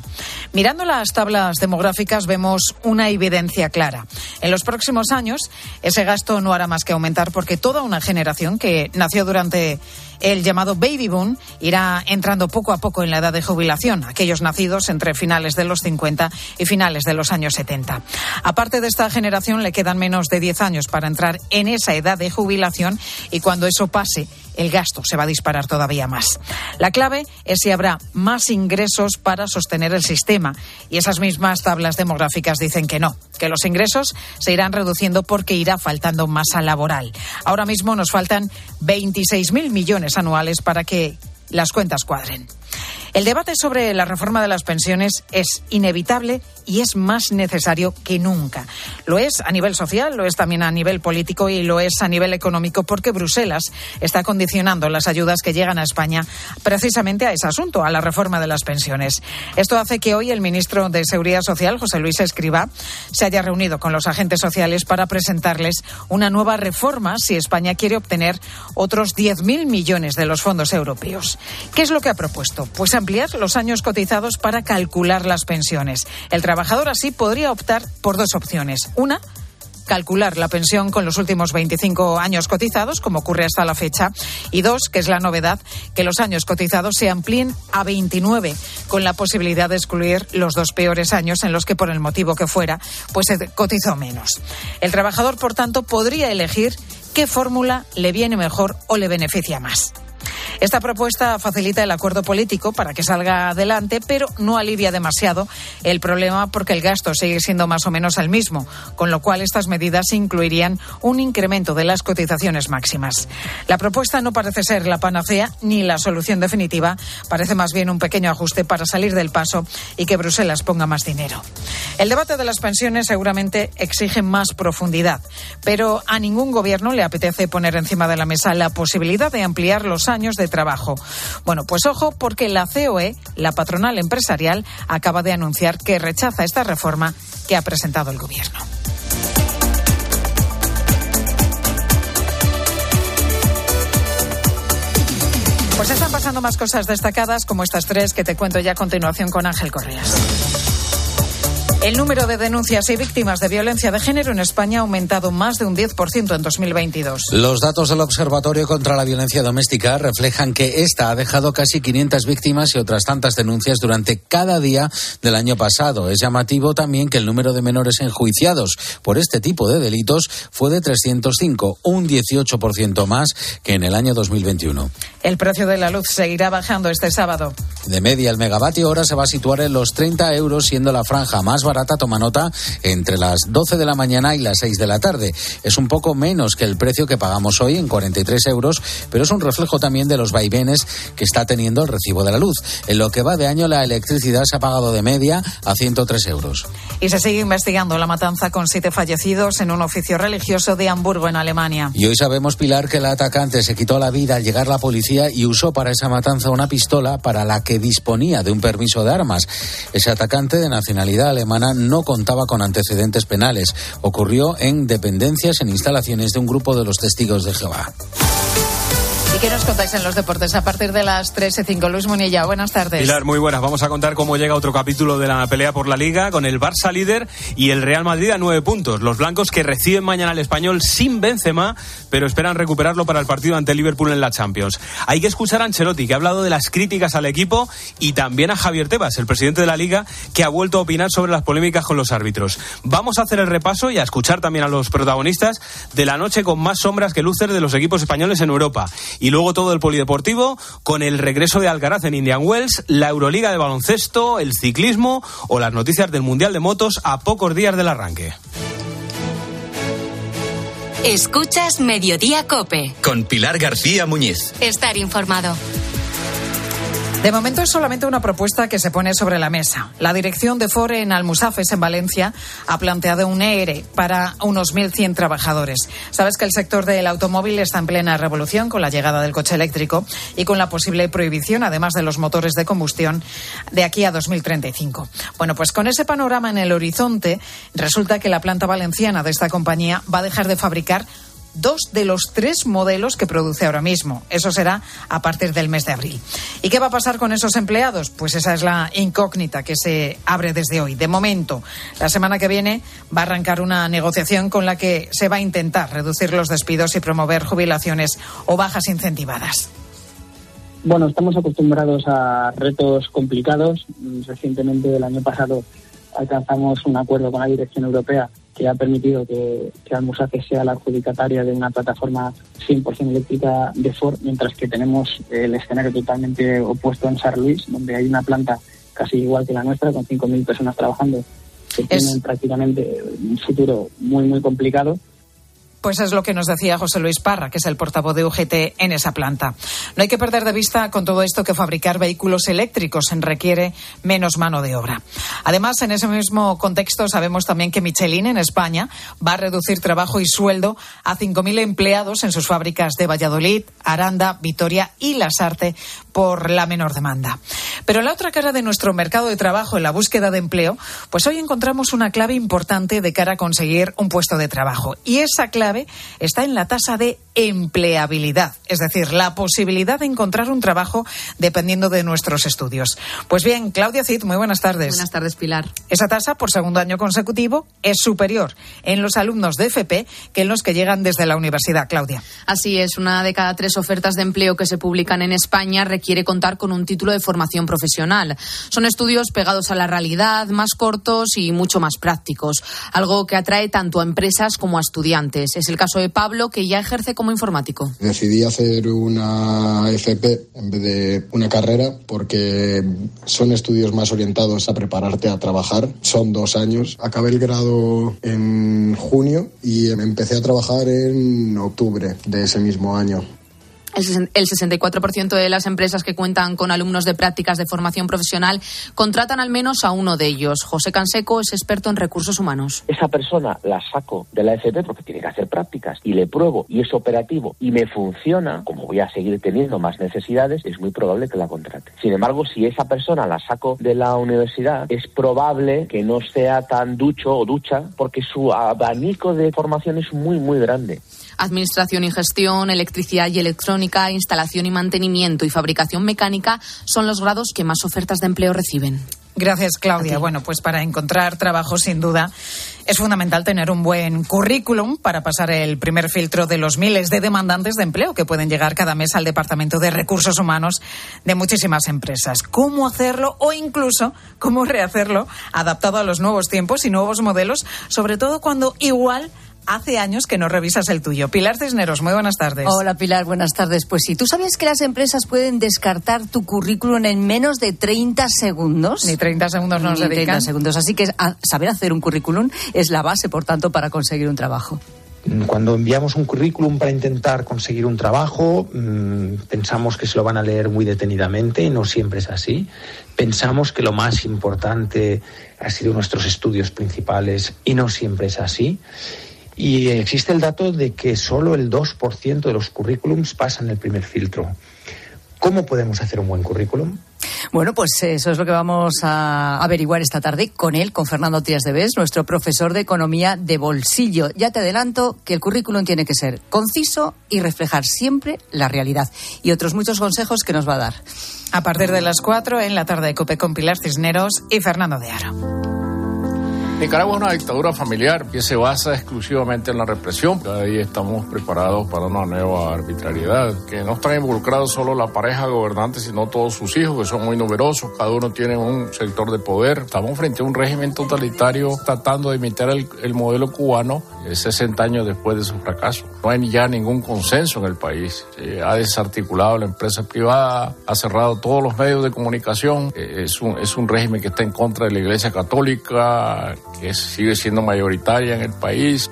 Mirando las tablas demográficas vemos una evidencia clara. En los próximos años, ese gasto no hará más que aumentar porque toda una generación que nació durante el llamado baby boom irá entrando poco a poco en la edad de jubilación, aquellos nacidos entre finales de los 50 y finales de los años 70. Aparte de esta generación, le quedan menos de 10 años para entrar en esa edad de jubilación y cuando eso pase, el gasto se va a disparar todavía más. La clave es si habrá más ingresos para sostener el sistema y esas mismas tablas demográficas dicen que no, que los ingresos se irán reduciendo porque irá faltando masa laboral. Ahora mismo nos faltan 26.000 millones anuales para que las cuentas cuadren. El debate sobre la reforma de las pensiones es inevitable y es más necesario que nunca. Lo es a nivel social, lo es también a nivel político y lo es a nivel económico porque Bruselas está condicionando las ayudas que llegan a España precisamente a ese asunto, a la reforma de las pensiones. Esto hace que hoy el ministro de Seguridad Social, José Luis Escriba, se haya reunido con los agentes sociales para presentarles una nueva reforma si España quiere obtener otros 10.000 millones de los fondos europeos. ¿Qué es lo que ha propuesto? Pues ampliar los años cotizados para calcular las pensiones. El trabajador así podría optar por dos opciones. Una, calcular la pensión con los últimos 25 años cotizados, como ocurre hasta la fecha, y dos, que es la novedad, que los años cotizados se amplíen a 29, con la posibilidad de excluir los dos peores años en los que, por el motivo que fuera, pues se cotizó menos. El trabajador, por tanto, podría elegir qué fórmula le viene mejor o le beneficia más. Esta propuesta facilita el acuerdo político para que salga adelante, pero no alivia demasiado el problema porque el gasto sigue siendo más o menos el mismo, con lo cual estas medidas incluirían un incremento de las cotizaciones máximas. La propuesta no parece ser la panacea ni la solución definitiva, parece más bien un pequeño ajuste para salir del paso y que Bruselas ponga más dinero. El debate de las pensiones seguramente exige más profundidad, pero a ningún gobierno le apetece poner encima de la mesa la posibilidad de ampliar los años de trabajo. Bueno, pues ojo, porque la COE, la patronal empresarial, acaba de anunciar que rechaza esta reforma que ha presentado el Gobierno. Pues están pasando más cosas destacadas como estas tres que te cuento ya a continuación con Ángel Correas. El número de denuncias y víctimas de violencia de género en España ha aumentado más de un 10% en 2022. Los datos del Observatorio contra la Violencia Doméstica reflejan que esta ha dejado casi 500 víctimas y otras tantas denuncias durante cada día del año pasado. Es llamativo también que el número de menores enjuiciados por este tipo de delitos fue de 305, un 18% más que en el año 2021. El precio de la luz seguirá bajando este sábado. De media, el megavatio hora se va a situar en los 30 euros, siendo la franja más barata, toma nota, entre las 12 de la mañana y las 6 de la tarde. Es un poco menos que el precio que pagamos hoy, en 43 euros, pero es un reflejo también de los vaivenes que está teniendo el recibo de la luz. En lo que va de año, la electricidad se ha pagado de media a 103 euros. Y se sigue investigando la matanza con siete fallecidos en un oficio religioso de Hamburgo, en Alemania. Y hoy sabemos, Pilar, que el atacante se quitó la vida al llegar la policía y usó para esa matanza una pistola para la que disponía de un permiso de armas. Ese atacante de nacionalidad alemana no contaba con antecedentes penales. Ocurrió en dependencias en instalaciones de un grupo de los testigos de Jehová. ¿Y qué nos contáis en los deportes a partir de las 3 y 5? Luis Munilla, buenas tardes. Pilar, muy buenas. Vamos a contar cómo llega otro capítulo de la pelea por la Liga con el Barça líder y el Real Madrid a nueve puntos. Los blancos que reciben mañana al español sin Benzema, pero esperan recuperarlo para el partido ante Liverpool en la Champions. Hay que escuchar a Ancelotti, que ha hablado de las críticas al equipo, y también a Javier Tebas, el presidente de la Liga, que ha vuelto a opinar sobre las polémicas con los árbitros. Vamos a hacer el repaso y a escuchar también a los protagonistas de la noche con más sombras que luces de los equipos españoles en Europa. Luego todo el polideportivo con el regreso de Alcaraz en Indian Wells, la Euroliga de baloncesto, el ciclismo o las noticias del Mundial de Motos a pocos días del arranque. Escuchas Mediodía Cope. Con Pilar García Muñiz. Estar informado. De momento es solamente una propuesta que se pone sobre la mesa. La dirección de Ford en Almusafes, en Valencia, ha planteado un ERE para unos 1.100 trabajadores. Sabes que el sector del automóvil está en plena revolución con la llegada del coche eléctrico y con la posible prohibición, además de los motores de combustión, de aquí a 2035. Bueno, pues con ese panorama en el horizonte, resulta que la planta valenciana de esta compañía va a dejar de fabricar dos de los tres modelos que produce ahora mismo. Eso será a partir del mes de abril. ¿Y qué va a pasar con esos empleados? Pues esa es la incógnita que se abre desde hoy. De momento, la semana que viene va a arrancar una negociación con la que se va a intentar reducir los despidos y promover jubilaciones o bajas incentivadas. Bueno, estamos acostumbrados a retos complicados. Recientemente, el año pasado, alcanzamos un acuerdo con la Dirección Europea que ha permitido que, que Almusace sea la adjudicataria de una plataforma 100% eléctrica de Ford, mientras que tenemos el escenario totalmente opuesto en San Luis, donde hay una planta casi igual que la nuestra, con 5.000 personas trabajando, que tienen prácticamente un futuro muy, muy complicado. Pues es lo que nos decía José Luis Parra, que es el portavoz de UGT en esa planta. No hay que perder de vista con todo esto que fabricar vehículos eléctricos requiere menos mano de obra. Además, en ese mismo contexto, sabemos también que Michelin en España va a reducir trabajo y sueldo a 5.000 empleados en sus fábricas de Valladolid, Aranda, Vitoria y Lasarte por la menor demanda. Pero la otra cara de nuestro mercado de trabajo, en la búsqueda de empleo, pues hoy encontramos una clave importante de cara a conseguir un puesto de trabajo. Y esa clave está en la tasa de empleabilidad, es decir, la posibilidad de encontrar un trabajo dependiendo de nuestros estudios. Pues bien, Claudia Cid, muy buenas tardes. Buenas tardes, Pilar. Esa tasa, por segundo año consecutivo, es superior en los alumnos de FP que en los que llegan desde la universidad. Claudia. Así es, una de cada tres ofertas de empleo que se publican en España requiere contar con un título de formación profesional. Son estudios pegados a la realidad, más cortos y mucho más prácticos, algo que atrae tanto a empresas como a estudiantes. Es el caso de Pablo, que ya ejerce como informático. Decidí hacer una FP en vez de una carrera porque son estudios más orientados a prepararte a trabajar. Son dos años. Acabé el grado en junio y empecé a trabajar en octubre de ese mismo año. El 64% de las empresas que cuentan con alumnos de prácticas de formación profesional contratan al menos a uno de ellos. José Canseco es experto en recursos humanos. Esa persona la saco de la FP porque tiene que hacer prácticas y le pruebo y es operativo y me funciona, como voy a seguir teniendo más necesidades, es muy probable que la contrate. Sin embargo, si esa persona la saco de la universidad, es probable que no sea tan ducho o ducha porque su abanico de formación es muy, muy grande. Administración y gestión, electricidad y electrónica, instalación y mantenimiento y fabricación mecánica son los grados que más ofertas de empleo reciben. Gracias, Claudia. Bueno, pues para encontrar trabajo, sin duda, es fundamental tener un buen currículum para pasar el primer filtro de los miles de demandantes de empleo que pueden llegar cada mes al Departamento de Recursos Humanos de muchísimas empresas. ¿Cómo hacerlo o incluso cómo rehacerlo adaptado a los nuevos tiempos y nuevos modelos, sobre todo cuando igual hace años que no revisas el tuyo. Pilar Cisneros, muy buenas tardes. Hola Pilar, buenas tardes. Pues sí, ¿tú sabías que las empresas pueden descartar tu currículum en menos de 30 segundos? Ni 30 segundos nos dedican. 30 segundos. Así que a- saber hacer un currículum es la base, por tanto, para conseguir un trabajo. Cuando enviamos un currículum para intentar conseguir un trabajo, mm, pensamos que se lo van a leer muy detenidamente y no siempre es así. Pensamos que lo más importante ha sido nuestros estudios principales y no siempre es así. Y existe el dato de que solo el 2% de los currículums pasan el primer filtro. ¿Cómo podemos hacer un buen currículum? Bueno, pues eso es lo que vamos a averiguar esta tarde con él, con Fernando Tías de Bes, nuestro profesor de economía de bolsillo. Ya te adelanto que el currículum tiene que ser conciso y reflejar siempre la realidad. Y otros muchos consejos que nos va a dar. A partir de las 4 en la tarde de Cope con Pilar Cisneros y Fernando de Aro. Nicaragua es una dictadura familiar que se basa exclusivamente en la represión. Ahí estamos preparados para una nueva arbitrariedad, que no están involucrados solo la pareja gobernante, sino todos sus hijos, que son muy numerosos, cada uno tiene un sector de poder. Estamos frente a un régimen totalitario tratando de imitar el, el modelo cubano eh, 60 años después de su fracaso. No hay ya ningún consenso en el país. Se ha desarticulado la empresa privada, ha cerrado todos los medios de comunicación. Eh, Es un, es un régimen que está en contra de la Iglesia Católica, que sigue siendo mayoritaria en el país.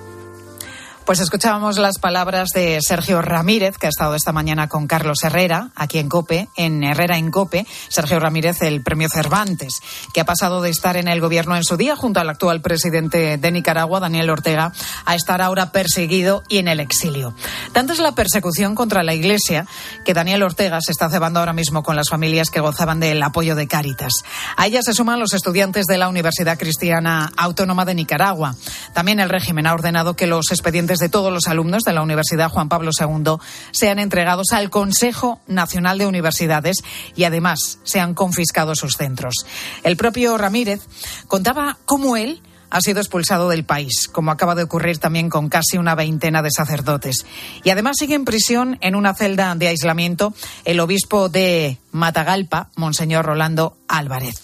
Pues escuchábamos las palabras de Sergio Ramírez, que ha estado esta mañana con Carlos Herrera, aquí en COPE, en Herrera en COPE. Sergio Ramírez, el premio Cervantes, que ha pasado de estar en el gobierno en su día junto al actual presidente de Nicaragua, Daniel Ortega, a estar ahora perseguido y en el exilio. Tanto es la persecución contra la Iglesia que Daniel Ortega se está cebando ahora mismo con las familias que gozaban del apoyo de Cáritas. A ella se suman los estudiantes de la Universidad Cristiana Autónoma de Nicaragua. También el régimen ha ordenado que los expedientes de todos los alumnos de la Universidad Juan Pablo II sean entregados al Consejo Nacional de Universidades y además sean confiscados sus centros. El propio Ramírez contaba cómo él ha sido expulsado del país, como acaba de ocurrir también con casi una veintena de sacerdotes. Y además sigue en prisión en una celda de aislamiento el obispo de Matagalpa, Monseñor Rolando Álvarez.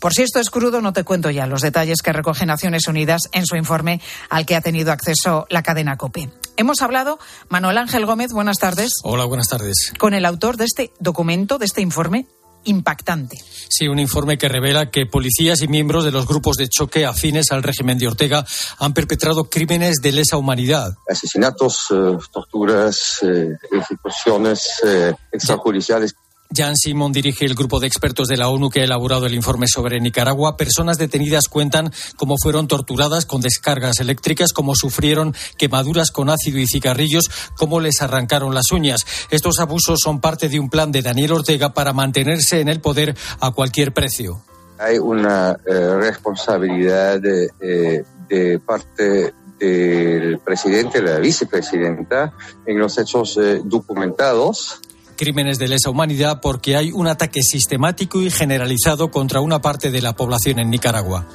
Por si esto es crudo, no te cuento ya los detalles que recoge Naciones Unidas en su informe al que ha tenido acceso la cadena COPE. Hemos hablado, Manuel Ángel Gómez, buenas tardes, Hola, buenas tardes. con el autor de este documento, de este informe impactante. Sí, un informe que revela que policías y miembros de los grupos de choque afines al régimen de Ortega han perpetrado crímenes de lesa humanidad. asesinatos, eh, torturas, eh, ejecuciones eh, extrajudiciales. Jan Simon dirige el grupo de expertos de la ONU que ha elaborado el informe sobre Nicaragua. Personas detenidas cuentan cómo fueron torturadas con descargas eléctricas, cómo sufrieron quemaduras con ácido y cigarrillos, cómo les arrancaron las uñas. Estos abusos son parte de un plan de Daniel Ortega para mantenerse en el poder a cualquier precio. Hay una eh, responsabilidad de, eh, de parte del presidente la vicepresidenta en los hechos eh, documentados. Crímenes de lesa humanidad porque hay un ataque sistemático y generalizado contra una parte de la población en Nicaragua.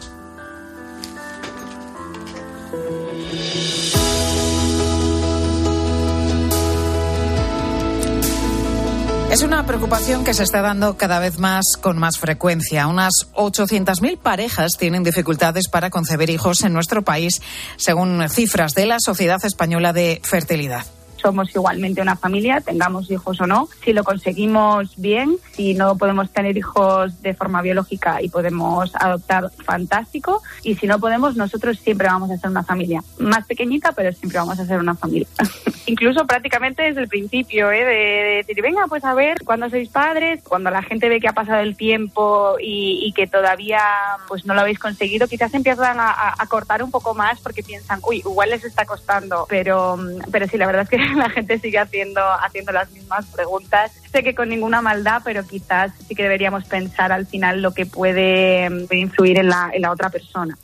Es una preocupación que se está dando cada vez más con más frecuencia. Unas 800.000 parejas tienen dificultades para concebir hijos en nuestro país, según cifras de la Sociedad Española de Fertilidad. Somos igualmente una familia, tengamos hijos o no. Si lo conseguimos bien, si no podemos tener hijos de forma biológica y podemos adoptar, fantástico. Y si no podemos, nosotros siempre vamos a ser una familia. Más pequeñita, pero siempre vamos a ser una familia. Incluso prácticamente desde el principio, ¿eh? de, de decir, venga, pues a ver, cuando sois padres, cuando la gente ve que ha pasado el tiempo y, que todavía pues no lo habéis conseguido, quizás empiezan a, a- cortar un poco más porque piensan, uy, igual les está costando. Pero, pero sí, la verdad es que la gente sigue haciendo, haciendo las mismas preguntas. Sé que con ninguna maldad, pero quizás sí que deberíamos pensar al final lo que puede mm, influir en la, en la otra persona.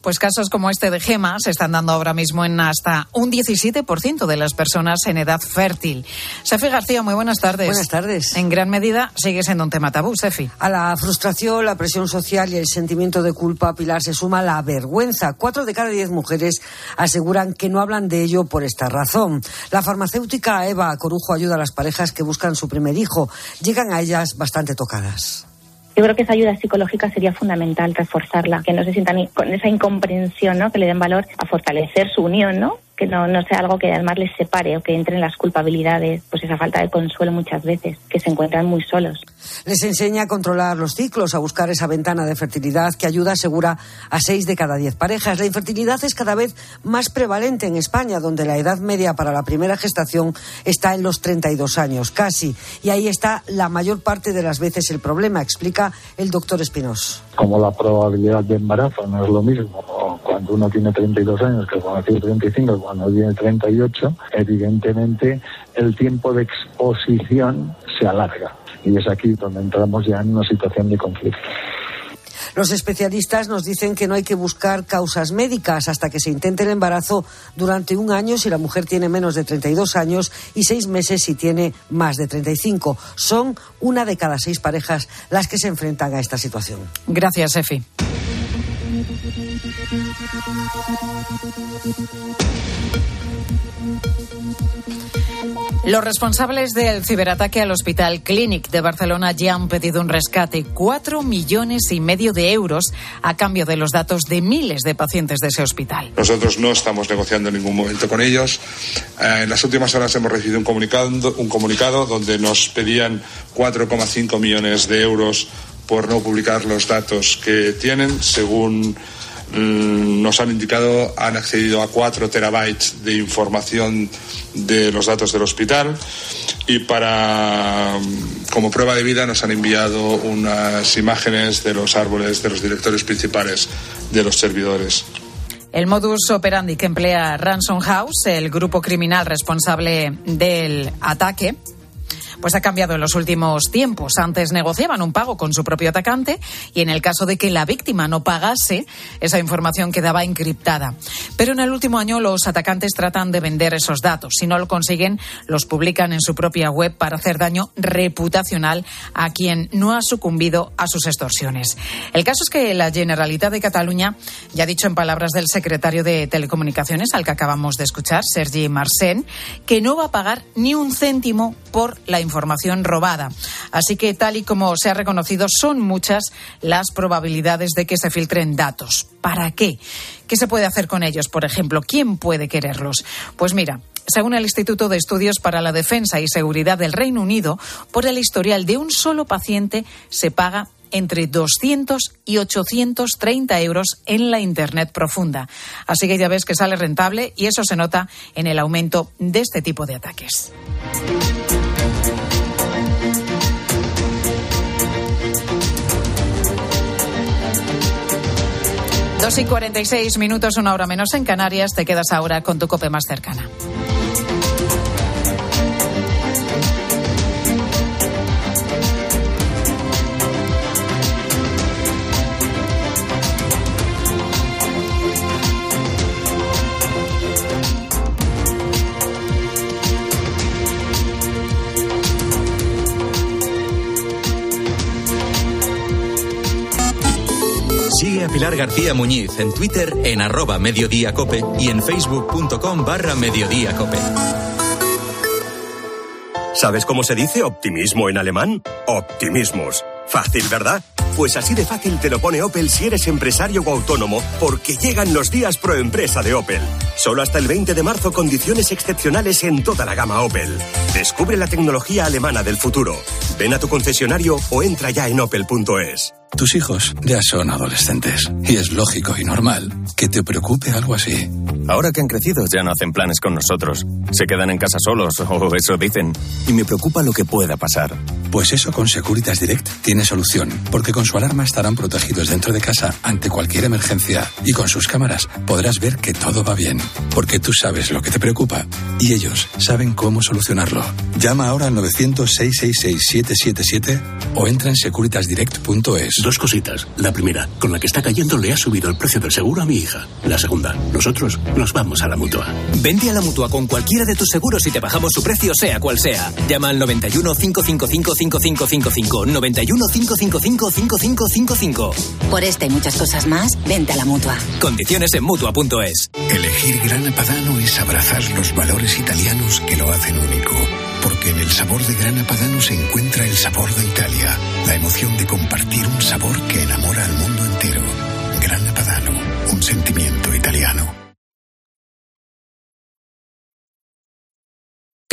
Pues casos como este de Gema se están dando ahora mismo en hasta un 17% de las personas en edad fértil. Sefi García, muy buenas tardes. Buenas tardes. En gran medida sigue siendo un tema tabú, Sefi. A la frustración, la presión social y el sentimiento de culpa, Pilar, se suma la vergüenza. Cuatro de cada diez mujeres aseguran que no hablan de ello por esta razón. La farmacéutica Eva Corujo ayuda a las parejas que buscan su primer hijo. Llegan a ellas bastante tocadas. Yo creo que esa ayuda psicológica sería fundamental reforzarla, que no se sientan con esa incomprensión, ¿no? Que le den valor a fortalecer su unión, ¿no? Que no, no sea algo que además les separe o que entre en las culpabilidades, pues esa falta de consuelo muchas veces, que se encuentran muy solos. Les enseña a controlar los ciclos, a buscar esa ventana de fertilidad que ayuda, asegura, a seis de cada diez parejas. La infertilidad es cada vez más prevalente en España, donde la edad media para la primera gestación está en los 32 años, casi. Y ahí está la mayor parte de las veces el problema, explica el doctor Espinós. Como la probabilidad de embarazo no es lo mismo cuando uno tiene 32 años que cuando tiene 35, cuando tiene 38, evidentemente el tiempo de exposición se alarga. Y es aquí donde entramos ya en una situación de conflicto. Los especialistas nos dicen que no hay que buscar causas médicas hasta que se intente el embarazo durante un año si la mujer tiene menos de 32 años y seis meses si tiene más de 35. Son una de cada seis parejas las que se enfrentan a esta situación. Gracias, Efi. Los responsables del ciberataque al Hospital Clínic de Barcelona ya han pedido un rescate, cuatro millones y medio de euros a cambio de los datos de miles de pacientes de ese hospital. Nosotros no estamos negociando en ningún momento con ellos. Eh, en las últimas horas hemos recibido un comunicado, un comunicado donde nos pedían 4,5 millones de euros por no publicar los datos que tienen, según nos han indicado, han accedido a 4 terabytes de información de los datos del hospital y para mm, como prueba de vida nos han enviado unas imágenes de los árboles de los directores principales de los servidores. El modus operandi que emplea Ransom House, el grupo criminal responsable del ataque, pues ha cambiado en los últimos tiempos. Antes negociaban un pago con su propio atacante y en el caso de que la víctima no pagase, esa información quedaba encriptada. Pero en el último año los atacantes tratan de vender esos datos. Si no lo consiguen, los publican en su propia web para hacer daño reputacional a quien no ha sucumbido a sus extorsiones. El caso es que la Generalitat de Cataluña ya ha dicho en palabras del secretario de Telecomunicaciones, al que acabamos de escuchar, Sergi Marcén, que no va a pagar ni un céntimo por la información robada. Así que, tal y como se ha reconocido, son muchas las probabilidades de que se filtren datos. ¿Para qué? ¿Qué se puede hacer con ellos, por ejemplo? ¿Quién puede quererlos? Pues mira, según el Instituto de Estudios para la Defensa y Seguridad del Reino Unido, por el historial de un solo paciente se paga entre 200 y 830 euros en la Internet profunda. Así que ya ves que sale rentable y eso se nota en el aumento de este tipo de ataques. 2 y 46 minutos, una hora menos en Canarias. Te quedas ahora con tu cope más cercana. Pilar García Muñiz en Twitter en arroba mediodíacope y en facebook.com barra mediodíacope. ¿Sabes cómo se dice optimismo en alemán? Optimismus. Fácil, ¿verdad? Pues así de fácil te lo pone Opel si eres empresario o autónomo, porque llegan los días pro empresa de Opel. Solo hasta el 20 de marzo condiciones excepcionales en toda la gama Opel. Descubre la tecnología alemana del futuro. Ven a tu concesionario o entra ya en opel.es. Tus hijos ya son adolescentes y es lógico y normal que te preocupe algo así. Ahora que han crecido ya no hacen planes con nosotros. Se quedan en casa solos o eso dicen. Y me preocupa lo que pueda pasar. Pues eso con Securitas Direct tiene solución, porque con su alarma estarán protegidos dentro de casa ante cualquier emergencia y con sus cámaras podrás ver que todo va bien, porque tú sabes lo que te preocupa y ellos saben cómo solucionarlo. Llama ahora al 900-666-777 o entra en securitasdirect.es. Dos cositas. La primera, con la que está cayendo le ha subido el precio del seguro a mi hija. La segunda, nosotros nos vamos a la mutua. Vente a la mutua con cualquiera de tus seguros y te bajamos su precio, sea cual sea. Llama al 91 555 5555 91 555 5555. Por esta y muchas cosas más, vente a la mutua. Condiciones en mutua.es. Elegir Grana Padano es abrazar los valores italianos que lo hacen único. Porque en el sabor de Grana Padano se encuentra el sabor de Italia, la emoción de compartir un sabor que enamora al mundo entero. Grana Padano, un sentimiento italiano.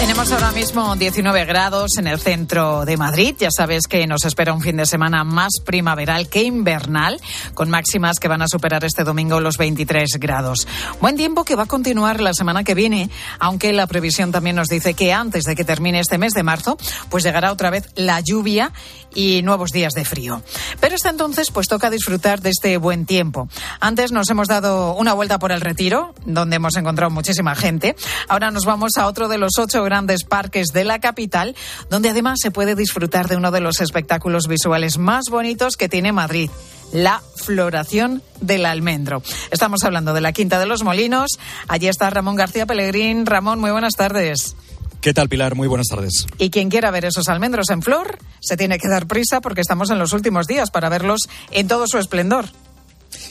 Tenemos ahora mismo 19 grados en el centro de Madrid. Ya sabes que nos espera un fin de semana más primaveral que invernal, con máximas que van a superar este domingo los 23 grados. Buen tiempo que va a continuar la semana que viene, aunque la previsión también nos dice que antes de que termine este mes de marzo, pues llegará otra vez la lluvia y nuevos días de frío. Pero hasta entonces, pues toca disfrutar de este buen tiempo. Antes nos hemos dado una vuelta por el retiro, donde hemos encontrado muchísima gente. Ahora nos vamos a otro de los ocho grandes parques de la capital, donde además se puede disfrutar de uno de los espectáculos visuales más bonitos que tiene Madrid la floración del almendro. Estamos hablando de la Quinta de los Molinos. Allí está Ramón García Pellegrín. Ramón, muy buenas tardes. ¿Qué tal, Pilar? Muy buenas tardes. Y quien quiera ver esos almendros en flor, se tiene que dar prisa porque estamos en los últimos días para verlos en todo su esplendor.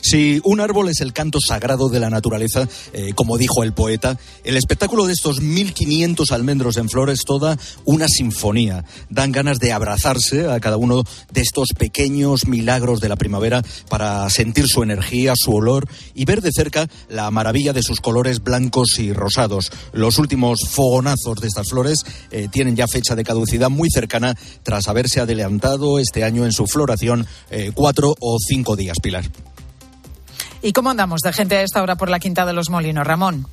Si un árbol es el canto sagrado de la naturaleza, eh, como dijo el poeta, el espectáculo de estos 1500 almendros en flor es toda una sinfonía. Dan ganas de abrazarse a cada uno de estos pequeños milagros de la primavera para sentir su energía, su olor y ver de cerca la maravilla de sus colores blancos y rosados. Los últimos fogonazos de estas flores eh, tienen ya fecha de caducidad muy cercana tras haberse adelantado este año en su floración eh, cuatro o cinco días, Pilar. ¿Y cómo andamos de gente a esta hora por la Quinta de los Molinos, Ramón?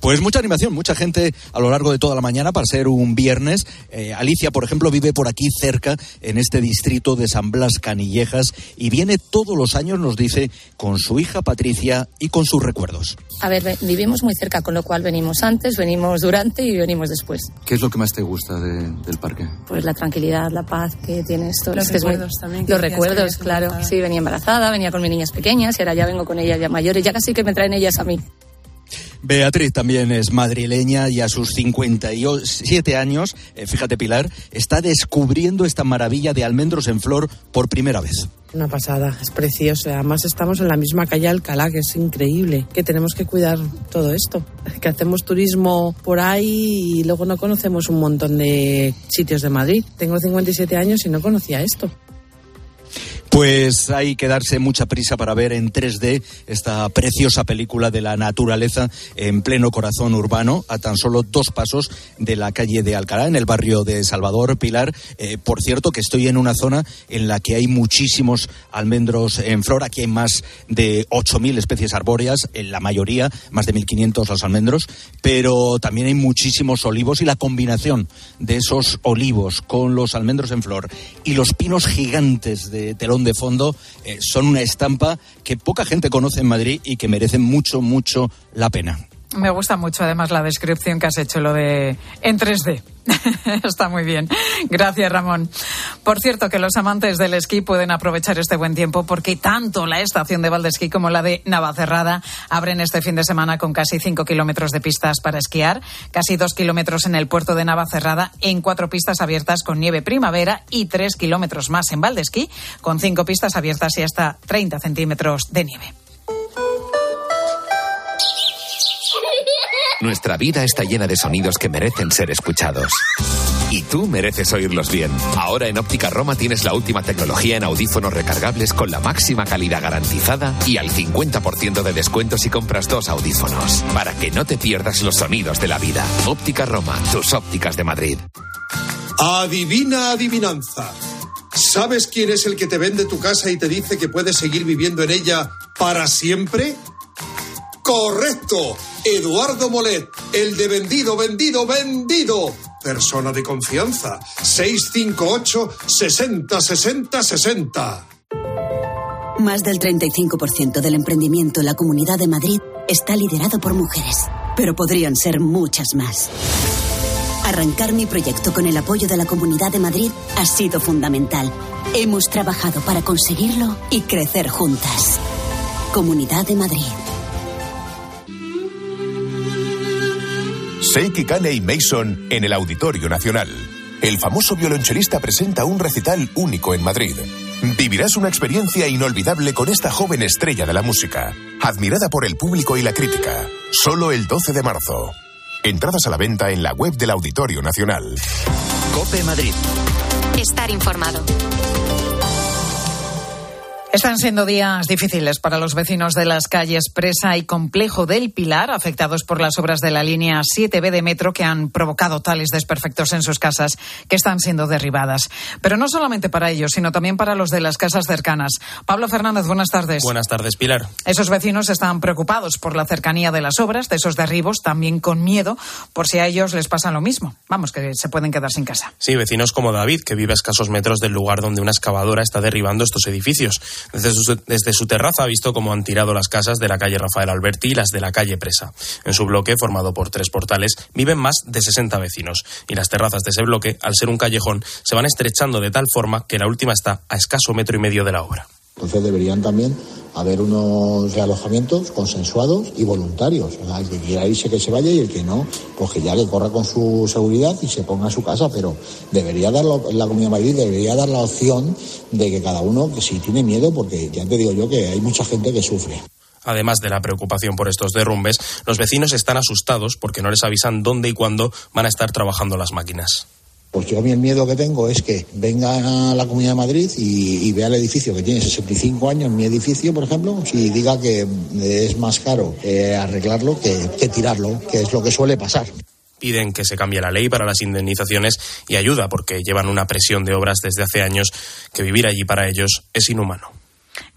Pues mucha animación, mucha gente a lo largo de toda la mañana para ser un viernes. Eh, Alicia, por ejemplo, vive por aquí cerca, en este distrito de San Blas Canillejas, y viene todos los años, nos dice, con su hija Patricia y con sus recuerdos. A ver, vivimos muy cerca, con lo cual venimos antes, venimos durante y venimos después. ¿Qué es lo que más te gusta de, del parque? Pues la tranquilidad, la paz que tiene esto. Los es recuerdos muy... también. Los recuerdos, claro. Sí, venía embarazada, venía con mis niñas pequeñas y ahora ya vengo con ellas ya mayores, ya casi que me traen ellas a mí. Beatriz también es madrileña y a sus 57 años, eh, fíjate Pilar, está descubriendo esta maravilla de almendros en flor por primera vez. Una pasada, es precioso. Además estamos en la misma calle Alcalá, que es increíble, que tenemos que cuidar todo esto, que hacemos turismo por ahí y luego no conocemos un montón de sitios de Madrid. Tengo 57 años y no conocía esto. Pues hay que darse mucha prisa para ver en 3D esta preciosa película de la naturaleza en pleno corazón urbano, a tan solo dos pasos de la calle de Alcalá, en el barrio de Salvador Pilar. Eh, por cierto, que estoy en una zona en la que hay muchísimos almendros en flor. Aquí hay más de 8.000 especies arbóreas, en la mayoría, más de 1.500 los almendros, pero también hay muchísimos olivos y la combinación de esos olivos con los almendros en flor y los pinos gigantes de telón de fondo eh, son una estampa que poca gente conoce en Madrid y que merecen mucho, mucho la pena. Me gusta mucho además la descripción que has hecho, lo de en 3D. Está muy bien. Gracias, Ramón. Por cierto, que los amantes del esquí pueden aprovechar este buen tiempo porque tanto la estación de Valdesquí como la de Navacerrada abren este fin de semana con casi 5 kilómetros de pistas para esquiar, casi 2 kilómetros en el puerto de Navacerrada, en cuatro pistas abiertas con nieve primavera y 3 kilómetros más en Valdesquí, con cinco pistas abiertas y hasta 30 centímetros de nieve. Nuestra vida está llena de sonidos que merecen ser escuchados. Y tú mereces oírlos bien. Ahora en Óptica Roma tienes la última tecnología en audífonos recargables con la máxima calidad garantizada y al 50% de descuento si compras dos audífonos. Para que no te pierdas los sonidos de la vida. Óptica Roma, tus ópticas de Madrid. Adivina adivinanza. ¿Sabes quién es el que te vende tu casa y te dice que puedes seguir viviendo en ella para siempre? Correcto, Eduardo Molet, el de vendido, vendido, vendido. Persona de confianza, 658 60 60 60. Más del 35% del emprendimiento en la Comunidad de Madrid está liderado por mujeres, pero podrían ser muchas más. Arrancar mi proyecto con el apoyo de la Comunidad de Madrid ha sido fundamental. Hemos trabajado para conseguirlo y crecer juntas. Comunidad de Madrid. Seiki Kane y Mason en el Auditorio Nacional. El famoso violonchelista presenta un recital único en Madrid. Vivirás una experiencia inolvidable con esta joven estrella de la música, admirada por el público y la crítica. Solo el 12 de marzo. Entradas a la venta en la web del Auditorio Nacional. Cope Madrid. Estar informado. Están siendo días difíciles para los vecinos de las calles Presa y Complejo del Pilar, afectados por las obras de la línea 7B de metro que han provocado tales desperfectos en sus casas que están siendo derribadas. Pero no solamente para ellos, sino también para los de las casas cercanas. Pablo Fernández, buenas tardes. Buenas tardes, Pilar. Esos vecinos están preocupados por la cercanía de las obras, de esos derribos, también con miedo por si a ellos les pasa lo mismo. Vamos, que se pueden quedar sin casa. Sí, vecinos como David, que vive a escasos metros del lugar donde una excavadora está derribando estos edificios. Desde su, terraza ha visto cómo han tirado las casas de la calle Rafael Alberti y las de la calle Presa. En su bloque, formado por tres portales, viven más de 60 vecinos. Y las terrazas de ese bloque, al ser un callejón, se van estrechando de tal forma que la última está a escaso metro y medio de la obra. Entonces deberían también haber unos realojamientos consensuados y voluntarios. El que quiera irse que se vaya y el que no, pues que ya que corra con su seguridad y se ponga a su casa. Pero debería dar la, Comunidad Madrid, debería dar la opción de que cada uno, que si tiene miedo, porque ya te digo yo que hay mucha gente que sufre. Además de la preocupación por estos derrumbes, los vecinos están asustados porque no les avisan dónde y cuándo van a estar trabajando las máquinas. Pues yo el miedo que tengo es que venga a la Comunidad de Madrid y, vea el edificio que tiene 65 años, mi edificio, por ejemplo, y diga que es más caro eh, arreglarlo que tirarlo, que es lo que suele pasar piden que se cambie la ley para las indemnizaciones y ayuda porque llevan una presión de obras desde hace años que vivir allí para ellos es inhumano.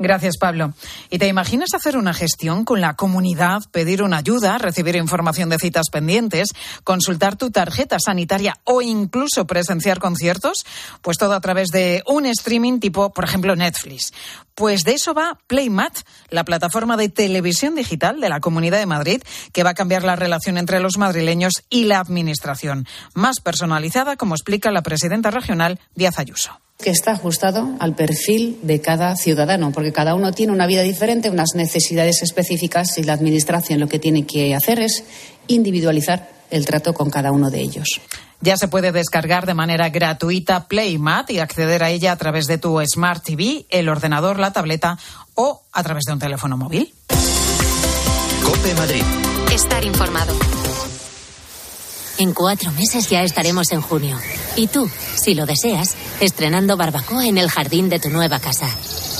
Gracias, Pablo. ¿Y te imaginas hacer una gestión con la comunidad, pedir una ayuda, recibir información de citas pendientes, consultar tu tarjeta sanitaria o incluso presenciar conciertos? Pues todo a través de un streaming tipo, por ejemplo, Netflix. Pues de eso va Playmat, la plataforma de televisión digital de la Comunidad de Madrid, que va a cambiar la relación entre los madrileños y la Administración. Más personalizada, como explica la presidenta regional, Díaz Ayuso que está ajustado al perfil de cada ciudadano, porque cada uno tiene una vida diferente, unas necesidades específicas y la Administración lo que tiene que hacer es individualizar el trato con cada uno de ellos. Ya se puede descargar de manera gratuita Playmat y acceder a ella a través de tu Smart TV, el ordenador, la tableta o a través de un teléfono móvil. Cope Madrid. Estar informado. En cuatro meses ya estaremos en junio. Y tú, si lo deseas, estrenando barbacoa en el jardín de tu nueva casa.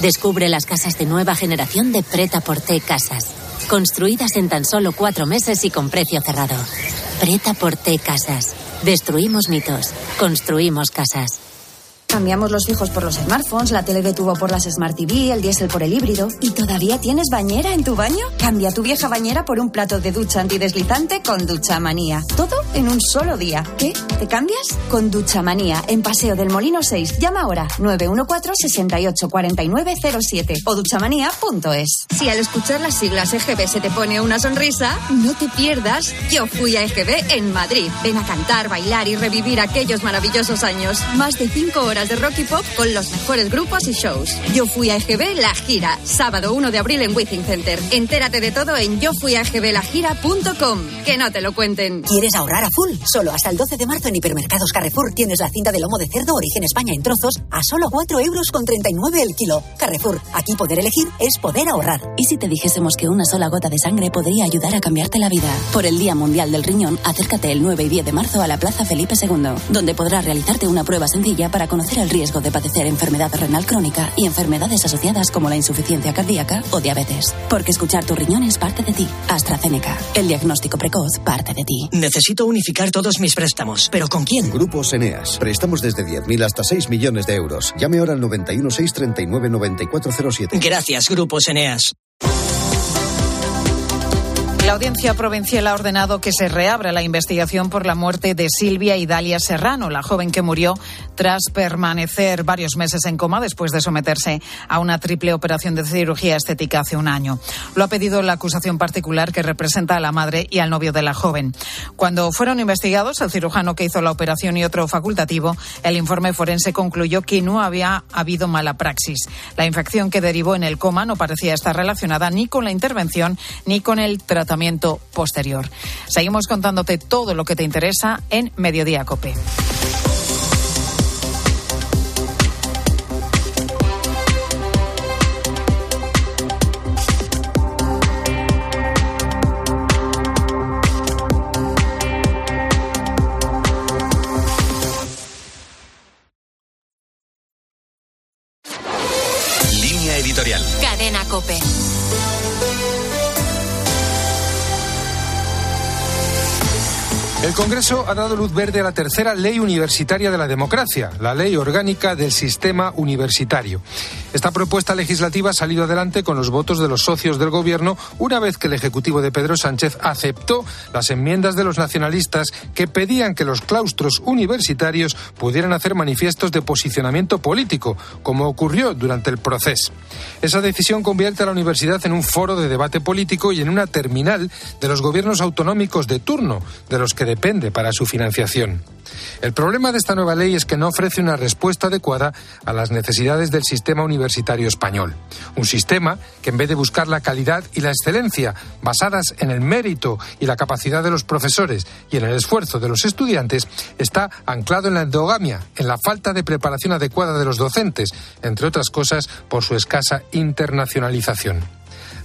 Descubre las casas de nueva generación de Preta Porté Casas. Construidas en tan solo cuatro meses y con precio cerrado. Preta Porté Casas. Destruimos mitos. Construimos casas. Cambiamos los fijos por los smartphones, la tele de tubo por las Smart TV, el diésel por el híbrido. ¿Y todavía tienes bañera en tu baño? Cambia tu vieja bañera por un plato de ducha antideslizante con Ducha Manía. Todo en un solo día. ¿Qué? ¿Te cambias? Con Ducha Manía, en Paseo del Molino 6. Llama ahora 914-684907 o duchamanía.es. Si al escuchar las siglas EGB se te pone una sonrisa, no te pierdas Yo fui a EGB en Madrid. Ven a cantar, bailar y revivir aquellos maravillosos años. Más de cinco horas de rock y pop con los mejores grupos y shows. Yo fui a EGB La Gira, sábado 1 de abril en Withing Center. Entérate de todo en yofuiagblagira.com. Que no te lo cuenten. ¿Quieres ahorrar a full? Solo hasta el 12 de marzo en Hipermercados Carrefour tienes la cinta de lomo de cerdo origen España en trozos a solo 4 euros con 39 el kilo. Carrefour, aquí poder elegir es poder ahorrar. ¿Y si te dijésemos que una sola gota de sangre podría ayudar a cambiarte la vida? Por el Día Mundial del Riñón, acércate el 9 y 10 de marzo a la Plaza Felipe II, donde podrás realizarte una prueba sencilla para conocer reducir el riesgo de padecer enfermedad renal crónica y enfermedades asociadas como la insuficiencia cardíaca o diabetes. Porque escuchar tu riñón es parte de ti. AstraZeneca. El diagnóstico precoz parte de ti. Necesito unificar todos mis préstamos. ¿Pero con quién? Grupos Eneas. Préstamos desde 10.000 hasta 6 millones de euros. Llame ahora al 91 639 9407. Gracias, Grupos Eneas. La Audiencia Provincial ha ordenado que se reabra la investigación por la muerte de Silvia Idalia Serrano, la joven que murió tras permanecer varios meses en coma después de someterse a una triple operación de cirugía estética hace un año. Lo ha pedido la acusación particular que representa a la madre y al novio de la joven. Cuando fueron investigados, el cirujano que hizo la operación y otro facultativo, el informe forense concluyó que no había habido mala praxis. La infección que derivó en el coma no parecía estar relacionada ni con la intervención ni con el tratamiento posterior. Seguimos contándote todo lo que te interesa en Mediodía Cope. Congreso ha dado luz verde a la tercera ley universitaria de la democracia, la ley orgánica del sistema universitario. Esta propuesta legislativa ha salido adelante con los votos de los socios del Gobierno una vez que el Ejecutivo de Pedro Sánchez aceptó las enmiendas de los nacionalistas que pedían que los claustros universitarios pudieran hacer manifiestos de posicionamiento político, como ocurrió durante el proceso. Esa decisión convierte a la universidad en un foro de debate político y en una terminal de los gobiernos autonómicos de turno, de los que depende para su financiación. El problema de esta nueva ley es que no ofrece una respuesta adecuada a las necesidades del sistema universitario español. Un sistema que en vez de buscar la calidad y la excelencia basadas en el mérito y la capacidad de los profesores y en el esfuerzo de los estudiantes, está anclado en la endogamia, en la falta de preparación adecuada de los docentes, entre otras cosas por su escasa internacionalización.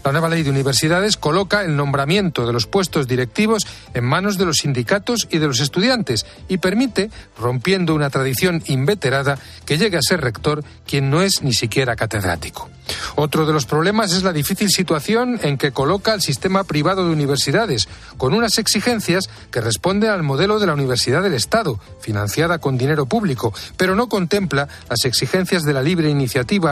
La nueva ley de universidades coloca el nombramiento de los puestos directivos en manos de los sindicatos y de los estudiantes y permite, rompiendo una tradición inveterada, que llegue a ser rector quien no es ni siquiera catedrático. Otro de los problemas es la difícil situación en que coloca el sistema privado de universidades, con unas exigencias que responden al modelo de la Universidad del Estado, financiada con dinero público, pero no contempla las exigencias de la libre iniciativa